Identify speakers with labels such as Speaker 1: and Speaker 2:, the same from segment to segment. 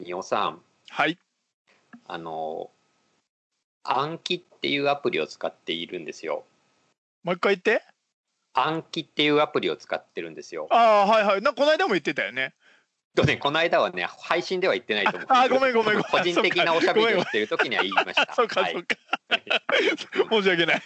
Speaker 1: みおさん、
Speaker 2: はい。
Speaker 1: あの、暗記っていうアプリを使っているんですよ。
Speaker 2: もう一回言って。
Speaker 1: 暗記っていうアプリを使ってるんですよ。
Speaker 2: ああ、はいはい。なこの間も言ってたよね。
Speaker 1: とね、この間はね、配信では言ってないと思う。
Speaker 2: あごめんごめんごめん
Speaker 1: 個人的なおしゃべりをしてる時には言いました。
Speaker 2: そうか、
Speaker 1: はい
Speaker 2: そうか。申し訳ない。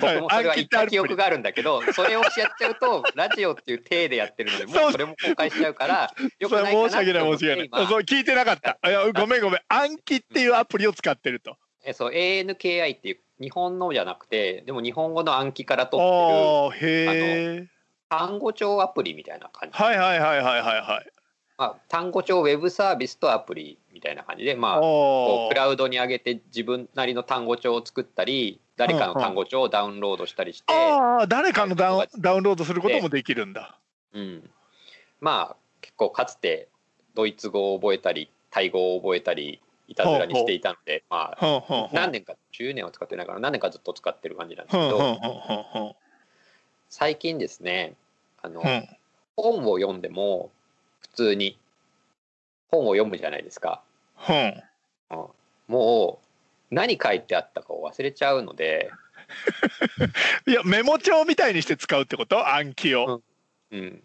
Speaker 1: 僕もそれは言った記憶
Speaker 2: が。
Speaker 1: があるんだけど、それをやっちゃうと、ラジオっていう体でやってるので、もうそれも公開しちゃうから、よくないかな
Speaker 2: 申し訳ない申し訳ない。
Speaker 1: 今
Speaker 2: そう聞いてなかった。いやごめんごめん。暗記っていうアプリを使ってると。
Speaker 1: えそう ANKI っていう日本のじゃなくてでも日本語の暗記から取って
Speaker 2: ああ、へえ。
Speaker 1: る単語帳アプリみたいな感じ、
Speaker 2: はいはいはいはいはいはい。
Speaker 1: まあ、単語帳ウェブサービスとアプリみたいな感じで、まあ、こ
Speaker 2: お
Speaker 1: うクラウドに上げて自分なりの単語帳を作ったり誰かの単語帳をダウンロードしたりして、
Speaker 2: ああ、誰かのダウンダウンロードすることもできるんだ。
Speaker 1: うん、まあ結構かつてドイツ語を覚えたりタイ語を覚えたりいたずらにしていたので、まあ。何年か10年は使ってないから何年かずっと使ってる感じなんですけど最近ですねあの。本を読んでも普通に本を読むじゃないですか、
Speaker 2: ほん。
Speaker 1: うん。もう何書いてあったかを忘れちゃうので、
Speaker 2: いやメモ帳みたいにして使うってこと？暗記を。
Speaker 1: うん、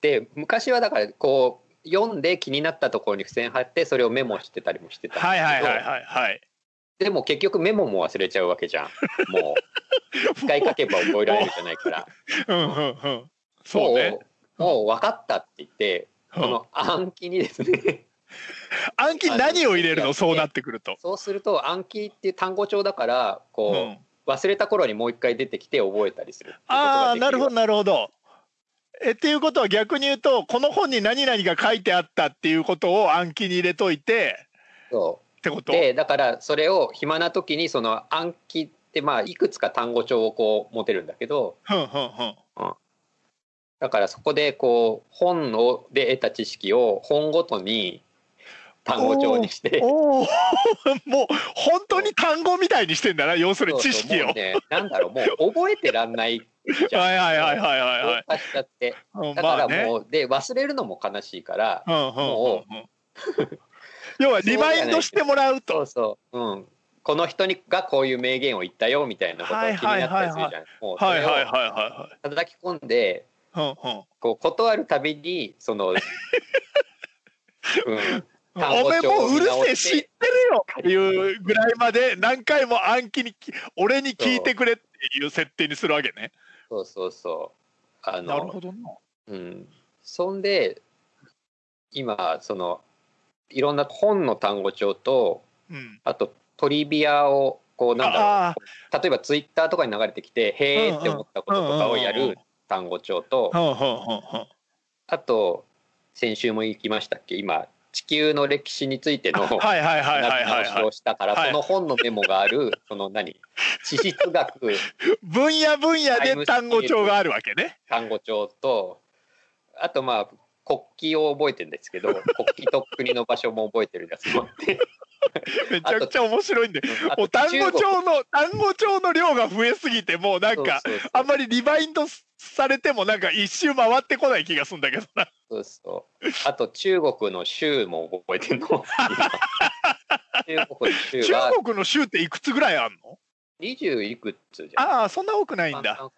Speaker 1: で昔はだからこう読んで気になったところに付箋貼ってそれをメモしてたりもしてたんで
Speaker 2: はいはいはいはいはい。
Speaker 1: でも結局メモも忘れちゃうわけじゃん。もう。一回書けば覚えられるじゃないから。
Speaker 2: う。んうんうん。そうね。
Speaker 1: もう分かったって言って
Speaker 2: うん
Speaker 1: この暗記にですね。
Speaker 2: 暗記何を入れる
Speaker 1: あの
Speaker 2: のそうなってくると。
Speaker 1: そうすると暗記っていう単語帳だからこう、
Speaker 2: うん。
Speaker 1: 忘れた頃にもう一回出てきて覚えたりするっていうこと
Speaker 2: ああなるほどなるほど。えっていうことは逆に言うとこの本に何々が書いてあったっていうことを暗記に入れといて
Speaker 1: そ
Speaker 2: ってこと？
Speaker 1: うでだからそれを暇な時にその暗記ってまあいくつか単語帳をこう持てるんだけど
Speaker 2: ふんふんふん
Speaker 1: だからそこでこう本をで得た知識を本ごとに単語帳にして
Speaker 2: おお もう本当に単語みたいにしてんだな要するに知識を。
Speaker 1: そねなんだろうもう覚えてらんないじゃん
Speaker 2: はいはいはいはいはいはい
Speaker 1: 同化しちゃって
Speaker 2: うん
Speaker 1: だから
Speaker 2: まあね
Speaker 1: もう、で忘れるのも悲しいから
Speaker 2: うんうんうん
Speaker 1: も
Speaker 2: うん要はリマインドしてもらう
Speaker 1: そ
Speaker 2: と
Speaker 1: うそう、うん、この人にがこういう名言を言ったよみたいなことが気になったりするじゃん。もうそれを
Speaker 2: はいはいはいは
Speaker 1: 叩き込んでこう断るたびにその、うん、単
Speaker 2: おめえもううるせえ知ってるよっていうぐらいまで何回も暗記にき俺に聞いてくれっていう設定にするわけね。
Speaker 1: そうそうそう。あ
Speaker 2: なるほ
Speaker 1: の、
Speaker 2: どな。
Speaker 1: うん、そんで今そのいろんな本の単語帳と
Speaker 2: うん。
Speaker 1: あとトリビアをこうなんだろう。
Speaker 2: あ
Speaker 1: 例えばツイッターとかに流れてきて「へーって思ったこととかをやる単語帳とあと先週も行きましたっけ？今地球の歴史についての
Speaker 2: はいはいはいはいはい
Speaker 1: 直し
Speaker 2: はい。
Speaker 1: をしたから
Speaker 2: はい
Speaker 1: その本のメモがあるその何？地質学
Speaker 2: 分野分野で単語帳があるわけね。
Speaker 1: 単語帳とあとまあ国旗を覚えてるんですけど国旗と国の場所も覚えてるやつもあって
Speaker 2: めちゃくちゃ面白いんで。もう単語帳の単語帳の量が増えすぎてもうなんかあんまりリバインドされてもなんか一周回ってこない気がするんだけどな。
Speaker 1: そうそう。あと中国の州も覚えてんの？中国の州
Speaker 2: 中
Speaker 1: は
Speaker 2: 国の州っていくつぐらいあんの？
Speaker 1: 二十いくつじゃん。
Speaker 2: ああそんな多くないんだ。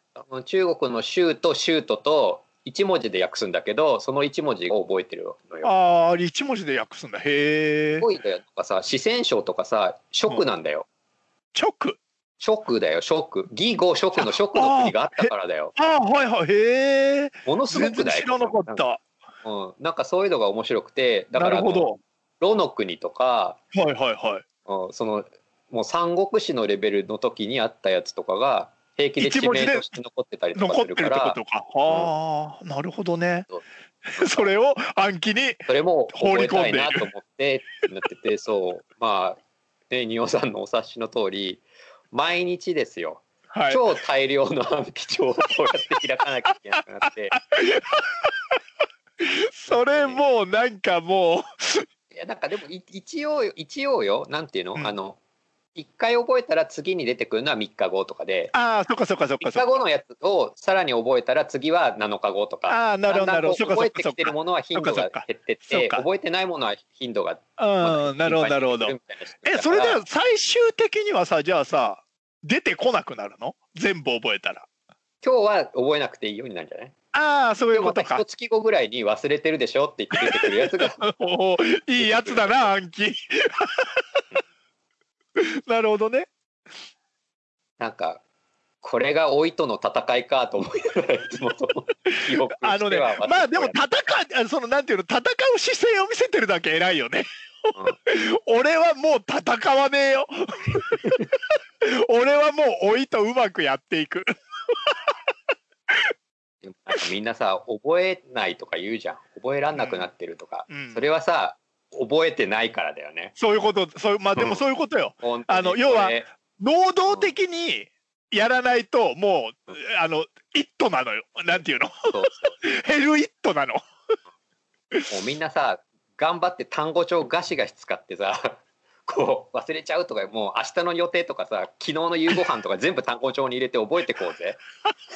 Speaker 1: 中国の州と州都と一文字で訳すんだけど、その一文字を覚えてるのよ。
Speaker 2: ああ一文字で訳すんだ。へえ
Speaker 1: す。ごいんだよとかさ、四川省とかさ、蜀なんだよ。
Speaker 2: 直。
Speaker 1: 蜀だよ、蜀。義語蜀の蜀の国があったからだよ。
Speaker 2: ああはいはいへえ。
Speaker 1: ものすごくだよ。
Speaker 2: 知らなかった。
Speaker 1: うん、なんかそういうのが面白くて、だからあの。ロの国とか、
Speaker 2: はいはいはい。
Speaker 1: うんそのもう三国志のレベルの時にあったやつとかが平気で地名として残ってたりとか
Speaker 2: 残ってるってことか。ああ、なるほどね
Speaker 1: そ。
Speaker 2: それを暗記に。
Speaker 1: それも
Speaker 2: 放り込んでいる
Speaker 1: なと思ってってなっててそうまあね仁王さんのお察しの通り毎日ですよ
Speaker 2: はい。
Speaker 1: 超大量の暗記帳をこうやって開かなきゃいけなくなって
Speaker 2: それもうなんかも
Speaker 1: いやなんかでもい一応一応よなんていうの、
Speaker 2: うん
Speaker 1: あの1回覚えたら次に出てくるのは3日後とかで。
Speaker 2: ああそっかそっかそっか
Speaker 1: 3日後のやつをさらに覚えたら次は7日後とか。
Speaker 2: ああなるほどなるほど。
Speaker 1: 覚えてきてるものは頻度が減ってって覚えてないものは頻度が
Speaker 2: うんなるほどなるほど。えそれでは最終的にはさじゃあさ出てこなくなるの？全部覚えたら。
Speaker 1: 今日は覚えなくていいようになるんじゃない？
Speaker 2: ああそうい
Speaker 1: で
Speaker 2: うことか。
Speaker 1: 一月後ぐらいに忘れてるでしょって言って出てくるやつが。
Speaker 2: いいやつだな暗記 なるほどね。
Speaker 1: なんかこれが老いとの戦いかと思いながら
Speaker 2: あのねまあでも戦うあそのなんていうの戦う姿勢を見せてるだけ偉いよね。俺はもう戦わねえよ。俺はもう老いとうまくやっていく。
Speaker 1: みんなさ覚えないとか言うじゃん。覚えらんなくなってるとか、
Speaker 2: うん。
Speaker 1: それはさ覚えてないからだよね。
Speaker 2: そういうことそうまあでもそういうことよ。
Speaker 1: 本当に。
Speaker 2: あの要は能動的にやらないともうあのイットなのよ。なんていうの？
Speaker 1: そう。
Speaker 2: ヘルイットなの。
Speaker 1: もうみんなさ頑張って単語帳ガシガシ使ってさこう忘れちゃうとかもう明日の予定とかさ昨日の夕ご飯とか全部単語帳に入れて覚えてこうぜ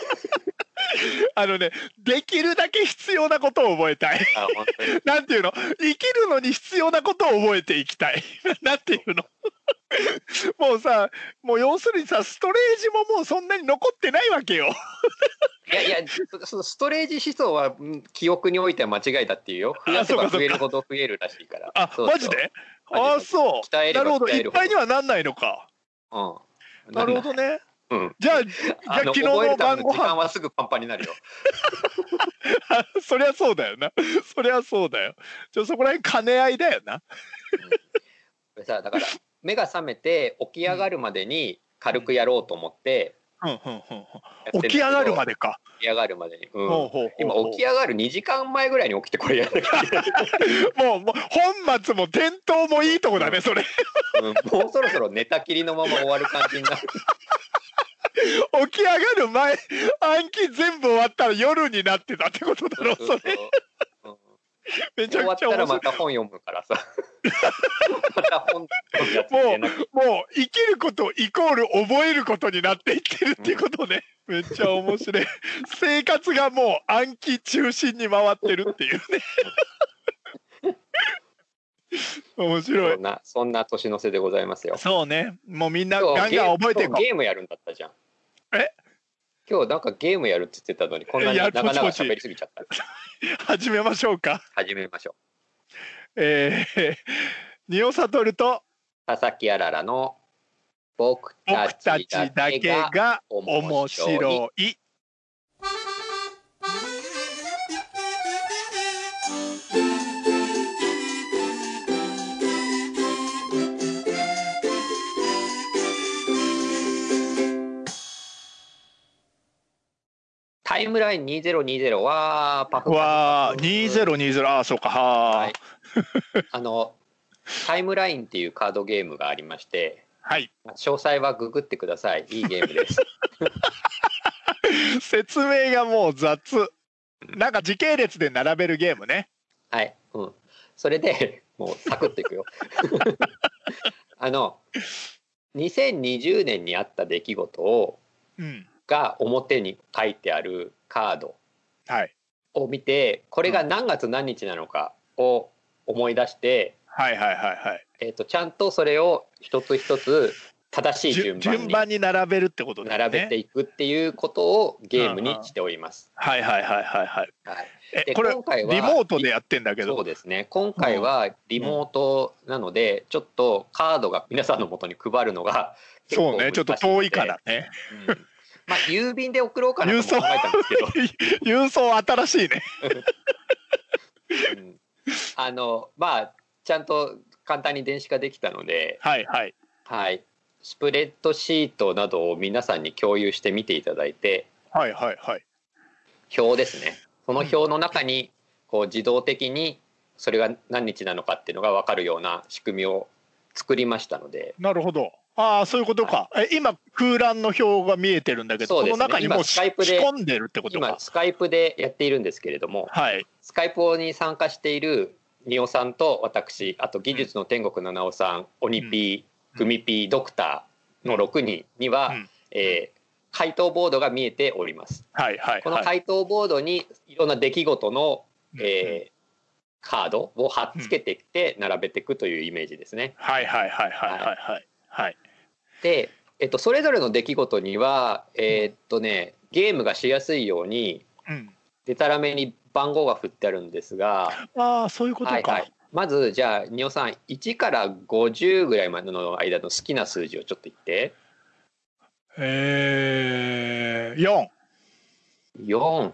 Speaker 2: あのねできるだけ必要なことを覚えたい。なんていうの？生きるのに必要なことを覚えていきたい。なんていうの？もうさもう要するにさストレージももうそんなに残ってないわけよ。
Speaker 1: いやいやそのストレージ思想はうん記憶においては間違いだっていうよ。増やせば増えるほど増えるらしいから。
Speaker 2: あ
Speaker 1: そう
Speaker 2: マジで？あ
Speaker 1: マジで。
Speaker 2: そう。なるほど。
Speaker 1: 鍛えるほど。
Speaker 2: いっぱいにはなんないのか。
Speaker 1: うん。
Speaker 2: なるほどね
Speaker 1: うん。
Speaker 2: じゃあじゃあ昨日の晩ご飯。
Speaker 1: はすぐパンパンになるよ。
Speaker 2: そりゃそうだよな。そりゃそうだよ。ちょそこら辺兼ね合いだよな。
Speaker 1: これさだから目が覚めて起き上がるまでに軽くやろうと思って
Speaker 2: 起き上がるまでか。
Speaker 1: 起き上がるまでに、うん。
Speaker 2: ほうほうほうほ
Speaker 1: 今
Speaker 2: う
Speaker 1: 起き上がる2時間前ぐらいに起きてこれやらなきゃいけない、
Speaker 2: もうもう本末も転倒もいいとこだねそれ。
Speaker 1: うん。もうそろそろ寝たきりのまま終わる感じになる。
Speaker 2: 起き上がる前暗記全部終わったら夜になってたってことだろそれ
Speaker 1: うん
Speaker 2: めちゃ
Speaker 1: 終わったらまた本読むからさ。また本のやつ入れなきゃ
Speaker 2: もう生きることイコール覚えることになっていってるっていうことね、めっちゃ面白い。生活がもう暗記中心に回ってるっていうね。面白い。
Speaker 1: そんなそんな年の瀬でございますよ。
Speaker 2: そうね。もうみんな
Speaker 1: 今
Speaker 2: ガンガン覚えて
Speaker 1: ゲームやるんだったじゃん。
Speaker 2: え？
Speaker 1: 今日なんかゲームやるって言ってたのにこんなに
Speaker 2: いや
Speaker 1: 長々喋りすぎちゃった。
Speaker 2: う始めましょうか。
Speaker 1: 始めましょ
Speaker 2: えー、ニオサトルと
Speaker 1: う佐々木あららの僕たち
Speaker 2: ちだけ
Speaker 1: が面白いイムライン2020はパフ
Speaker 2: わあ2020ああそうかはあ
Speaker 1: はい。あのタイムラインっていうカードゲームがありまして
Speaker 2: はい。
Speaker 1: 詳細はググってください。いいゲームです。
Speaker 2: 説明がもう雑。なんか時系列で並べるゲームね。
Speaker 1: はい、うん、それでもうサクッといくよ。あの2020年にあった出来事を
Speaker 2: うん
Speaker 1: が表に書いてあるカード
Speaker 2: はい。
Speaker 1: を見てこれが何月何日なのかを思い出して、
Speaker 2: はいはいはいはい。
Speaker 1: えー、とちゃんとそれを一つ一つ正しい順番に
Speaker 2: 順番に並べるってことね。
Speaker 1: 並べていくっていうことをゲームにしております。
Speaker 2: はいはいはいはいはい。
Speaker 1: はい、
Speaker 2: え
Speaker 1: で
Speaker 2: これ
Speaker 1: 今回は
Speaker 2: リモートでやってんだけど。
Speaker 1: そうですね。今回はリモートなので、ちょっとカードが皆さんのもとに配るのが結構
Speaker 2: そうね。ちょっと遠いからね。
Speaker 1: うんまあ郵便で送ろうかなとも考えたんですけど、
Speaker 2: 郵送新しいね。
Speaker 1: うん。あのまあちゃんと簡単に電子化できたので、
Speaker 2: はいはい。
Speaker 1: はい、スプレッドシートなどを皆さんに共有して見ていただいて。
Speaker 2: はいはいはい。
Speaker 1: 表ですね。その表の中にこう自動的にそれが何日なのかっていうのが分かるような仕組みを作りましたので。
Speaker 2: なるほどああそういうことか、え今空欄の表が見えてるんだけど、
Speaker 1: そ
Speaker 2: の中にもう
Speaker 1: 今スカイプで
Speaker 2: 仕込んでるってことか。
Speaker 1: 今スカイプでやっているんですけれども
Speaker 2: はい。
Speaker 1: スカイプに参加している仁尾さんと私あと技術の天国七尾さん、オニピーグミピードクターの6人には、
Speaker 2: うん。
Speaker 1: えー回答ボードが見えております。
Speaker 2: はいはい
Speaker 1: この
Speaker 2: はい。
Speaker 1: 回答ボードにいろんな出来事の、
Speaker 2: うん。
Speaker 1: えーカードを貼っつけてきて並べていくというイメージですね。
Speaker 2: はいはいはいはいはいはいはい。
Speaker 1: で、えっと、それぞれの出来事には、えーっとね、ゲームがしやすいように
Speaker 2: うん。
Speaker 1: でたらめに番号が振ってあるんですが、
Speaker 2: ああそういうことか。
Speaker 1: はいはい、まずじゃあ仁尾さん1から50ぐらいまでの間の好きな数字をちょっと言って
Speaker 2: ええ四。
Speaker 1: 4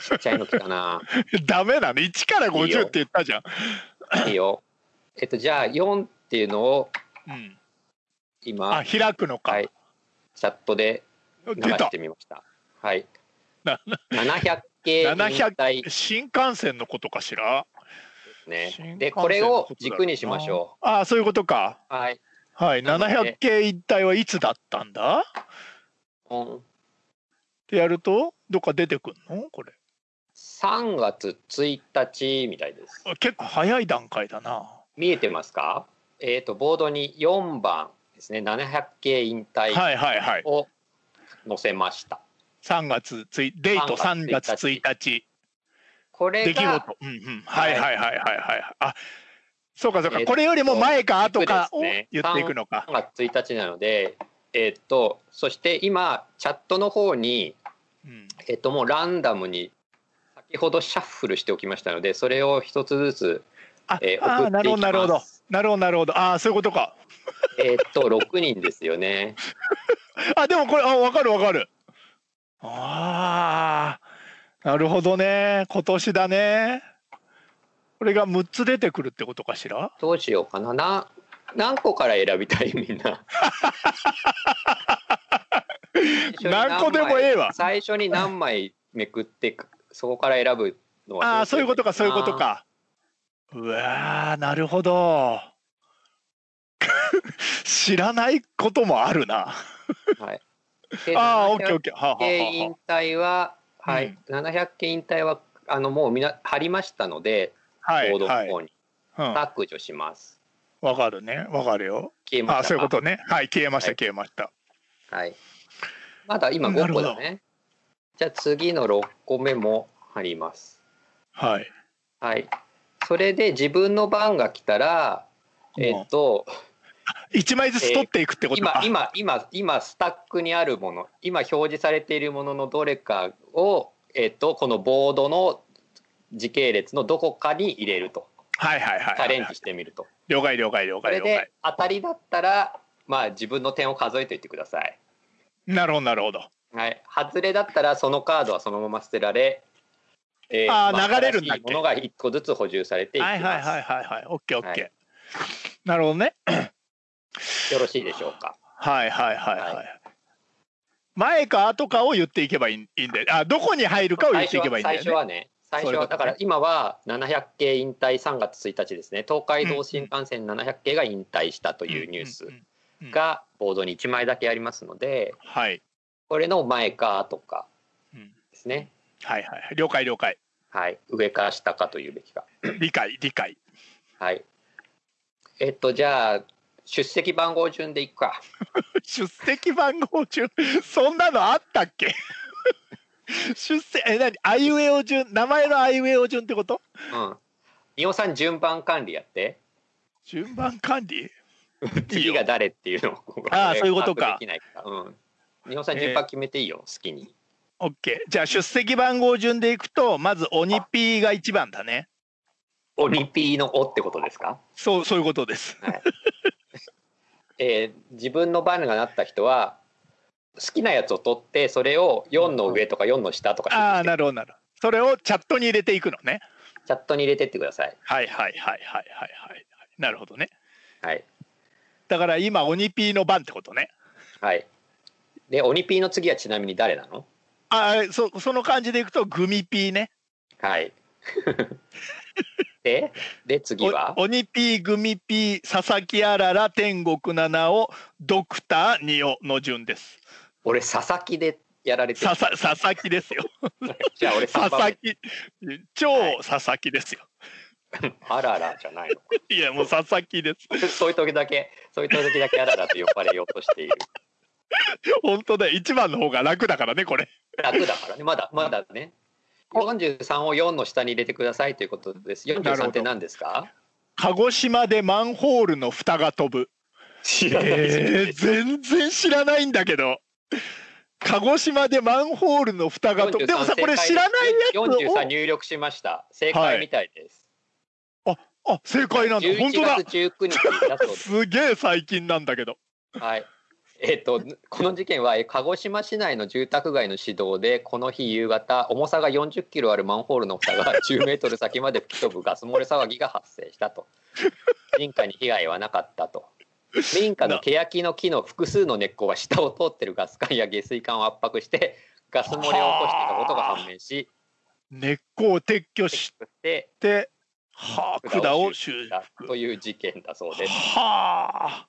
Speaker 1: ちっちゃいの来たな
Speaker 2: ダメなの一から五
Speaker 1: いいよ
Speaker 2: 十って言ったじゃん。
Speaker 1: いいよえっとじゃあ4っていうのを
Speaker 2: うん。
Speaker 1: 今。
Speaker 2: あ開くのか。
Speaker 1: はい。チャットで流してみました。はい。
Speaker 2: な
Speaker 1: 700系引
Speaker 2: 700
Speaker 1: 退。で
Speaker 2: 新幹線のことかしら？
Speaker 1: すね。でこれを軸にしましょ
Speaker 2: う。ああそういうことか。
Speaker 1: うはい。
Speaker 2: はい。
Speaker 1: なので。
Speaker 2: 700系一体はいつだったんだ？
Speaker 1: うん。
Speaker 2: ってやるとどっか出てくんの？これ。
Speaker 1: 3月1日みたいです。
Speaker 2: あ結構早い段階だな。
Speaker 1: 見えてますか？えっ、とボードに4番ですね700系引退
Speaker 2: はいはいはい。
Speaker 1: を載せました、
Speaker 2: 3月ついデート3
Speaker 1: 3
Speaker 2: 月
Speaker 1: 月
Speaker 2: 1日
Speaker 1: これ
Speaker 2: 出来
Speaker 1: が
Speaker 2: 事。うんうん。はいはいはいはいはい。あそうかそうか。
Speaker 1: えーと
Speaker 2: これよりも前か後かを言っていくのか
Speaker 1: 3。月1日なのでえっ、とそして今チャットの方に
Speaker 2: うん
Speaker 1: えっ、ともうランダムに先ほどシャッフルしておきましたのでそれを一つずつ
Speaker 2: あ、
Speaker 1: えー
Speaker 2: あーなるほどなるほど
Speaker 1: 送っていきます
Speaker 2: なるほどなるほど。ああそういうことか。
Speaker 1: えっと6人ですよね。
Speaker 2: あでもこれあ分かる分かる。ああなるほどね。今年だね。これが6つ出てくるってことかしら？
Speaker 1: どうしようかな。な何個から選びたい？みんな。
Speaker 2: 何個でもええわ。
Speaker 1: 最初に何枚めくってそこから選ぶのは
Speaker 2: ああそういうことかそういうこと
Speaker 1: か
Speaker 2: かうわーなるほど。知らないこともあるな。
Speaker 1: はい。で
Speaker 2: ああオッケーオッ
Speaker 1: 700
Speaker 2: ケー。はあは
Speaker 1: 引退は、はい、700系引退はあのもうみな貼りましたので、
Speaker 2: はい
Speaker 1: ボード
Speaker 2: はい、
Speaker 1: の方に。
Speaker 2: うん、
Speaker 1: 削除します。
Speaker 2: わかるね。わかるよ。
Speaker 1: 消えました。か
Speaker 2: あそういうことね。はい消えました
Speaker 1: はい。
Speaker 2: 消えました。
Speaker 1: はい。まだ今5
Speaker 2: なるほど。
Speaker 1: 個だね。じゃあ次の6個目も貼ります。
Speaker 2: はい。
Speaker 1: はい。それで自分の番が来たら、えっと、
Speaker 2: 一枚ずつ取っていくってことか、
Speaker 1: 今今今今スタックにあるもの今表示されているもののどれかを、えっと、このボードの時系列のどこかに入れると。
Speaker 2: はいはいはいはい
Speaker 1: チャレンジしてみると。
Speaker 2: 了解了解了
Speaker 1: それで
Speaker 2: 解了解
Speaker 1: 当たりだったらまあ自分の点を数えておいてください、
Speaker 2: なるほどなるほど。
Speaker 1: はい、外れだったらそのカードはそのまま捨てられ、え
Speaker 2: あー
Speaker 1: ま
Speaker 2: 流れるんだっけ？
Speaker 1: ものが1個ずつ補充されていきます、
Speaker 2: はいはいはいはいはい。オッケーオッケー、
Speaker 1: は
Speaker 2: なるほどね。
Speaker 1: よろしいでしょうか？
Speaker 2: はいはいはいはい、
Speaker 1: は
Speaker 2: 前か後かを言っていけばいいいいんであどこに入るかを言っていけばいいんだよね。
Speaker 1: 最初はね。最初はだから今は700系引退3月1日ですね。東海道新幹線700系が引退したというニュースがボードに1枚だけありますので
Speaker 2: はい、
Speaker 1: これの前か後か
Speaker 2: うん
Speaker 1: ですね
Speaker 2: はいはいはい。了解了解。
Speaker 1: はい。上か下かというべきか。
Speaker 2: 理解理解。
Speaker 1: はい。えっとじゃあ出席番号順でいくか。
Speaker 2: 出席番号順？そんなのあったっけ？出席え何？あいうえお順？名前のあいうえお順ってこと？
Speaker 1: うん。仁尾さん順番管理やって。
Speaker 2: 順番管理？
Speaker 1: 次が誰っていうのを
Speaker 2: あーそういうことか。
Speaker 1: できないから。うん。仁尾さん順番決めていいよ、好きに
Speaker 2: OK じゃあ出席番号順でいくとまず鬼ピーが一番だね。
Speaker 1: オニピーの「お」ってことですか？
Speaker 2: そうそういうことです。
Speaker 1: えー自分の番がなった人は好きなやつを取ってそれを4の上とか4の下とか
Speaker 2: ああな
Speaker 1: る
Speaker 2: るほどなるほど。それをチャットに入れていくのね。
Speaker 1: チャットに入れてってください。
Speaker 2: はいはいはいはいはいはいなるほどね。
Speaker 1: はい。
Speaker 2: だから今鬼ピーの番ってことね。
Speaker 1: はい。でオニピーの次はちなみに誰なの？
Speaker 2: ああそその感じでいくとグミピーね。
Speaker 1: はい。でで次は？
Speaker 2: お鬼ピーグミピー佐々木あらら天国七尾ドクターニオの順です。
Speaker 1: 俺佐々木でやられてる。
Speaker 2: 佐々木ですよ。
Speaker 1: じゃあ俺3
Speaker 2: 佐々木。超
Speaker 1: はい
Speaker 2: 佐々木ですよ、
Speaker 1: あららじゃないの
Speaker 2: いやもう佐々木です。
Speaker 1: そういう時だけそういう時だけあららと呼ばれようとしている
Speaker 2: 本当だよ一番の方が楽だからねこれ。
Speaker 1: 楽だからね。まだまだね。43を4の下に入れてくださいということです。43って何ですか？
Speaker 2: 鹿児島でマンホールの蓋が飛ぶ。
Speaker 1: 知らない
Speaker 2: えー、全然知らないんだけど。鹿児島でマンホールの蓋が飛ぶ。でもさこれ知らないやつを。
Speaker 1: 43入力しました。正解みたいです、
Speaker 2: あ正解なんだ。本当
Speaker 1: 11
Speaker 2: だ
Speaker 1: 月19日だそうです。
Speaker 2: すげえ最近なんだけど。
Speaker 1: はい。えっとこの事件はえ鹿児島市内の住宅街の市道でこの日夕方重さが40キロあるマンホールの蓋が 10メートル先まで吹き飛ぶガス漏れ騒ぎが発生したと。民家に被害はなかったと。民家の欅の木の複数の根っこが下を通ってるガス管や下水管を圧迫してガス漏れを起こしていたことが判明し
Speaker 2: 根っこを撤去し
Speaker 1: で
Speaker 2: てはあ管を修
Speaker 1: た
Speaker 2: 復。
Speaker 1: という事件だそうです。
Speaker 2: はあ。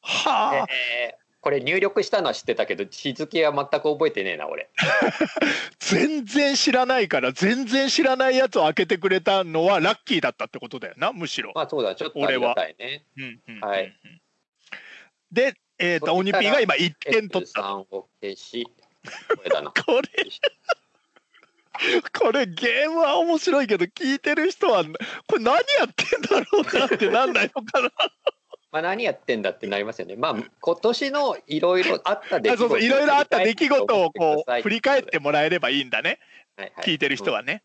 Speaker 2: はあ。
Speaker 1: えーこれ入力したのは知ってたけど日付は全く覚えてねえな俺。
Speaker 2: 全然知らないから全然知らないやつを開けてくれたのはラッキーだったってことだよなむしろ。
Speaker 1: まあそうだちょっとありがたいね。はい
Speaker 2: で、えー、と鬼ピーが今1点取った。
Speaker 1: 3を消しこれだな。
Speaker 2: これ これゲームは面白いけど聞いてる人はこれ何やってんだろうなってなんないのかな
Speaker 1: まあ何やってんだってなりますよね。まあ今年のいろいろあった出来
Speaker 2: あそうそういろいろあった出来事をこう振り返って
Speaker 1: も
Speaker 2: もらえればいいんだね聞いてる人
Speaker 1: は。
Speaker 2: はね。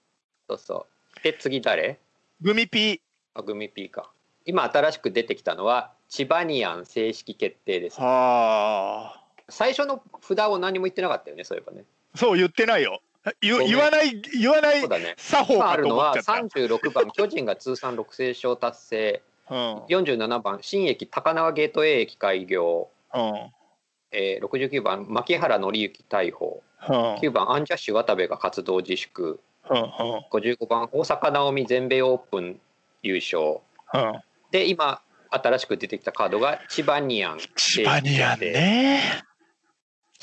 Speaker 1: そうそう。で次誰？
Speaker 2: グミピー
Speaker 1: あグミピーか。今新しく出てきたのはチバニアン正式決定です。
Speaker 2: はあ
Speaker 1: 最初の札を何も言ってなかったよねそういえばね。
Speaker 2: そう言ってないよ言言わない言わない
Speaker 1: そうだね。
Speaker 2: 作法かと
Speaker 1: るのは
Speaker 2: 思っちゃった。
Speaker 1: 36番巨人が通算6勝勝達成。
Speaker 2: うん。
Speaker 1: 47番新駅高輪ゲートウェイ駅開業。
Speaker 2: うん。
Speaker 1: えー、69番牧原紀之逮捕。
Speaker 2: うん。
Speaker 1: 9番アンジャッシュ渡部が活動自粛。
Speaker 2: うん
Speaker 1: 55番大阪なおみ全米オープン優勝。
Speaker 2: うん。
Speaker 1: で今新しく出てきたカードがチバニアン。
Speaker 2: チバニアンね。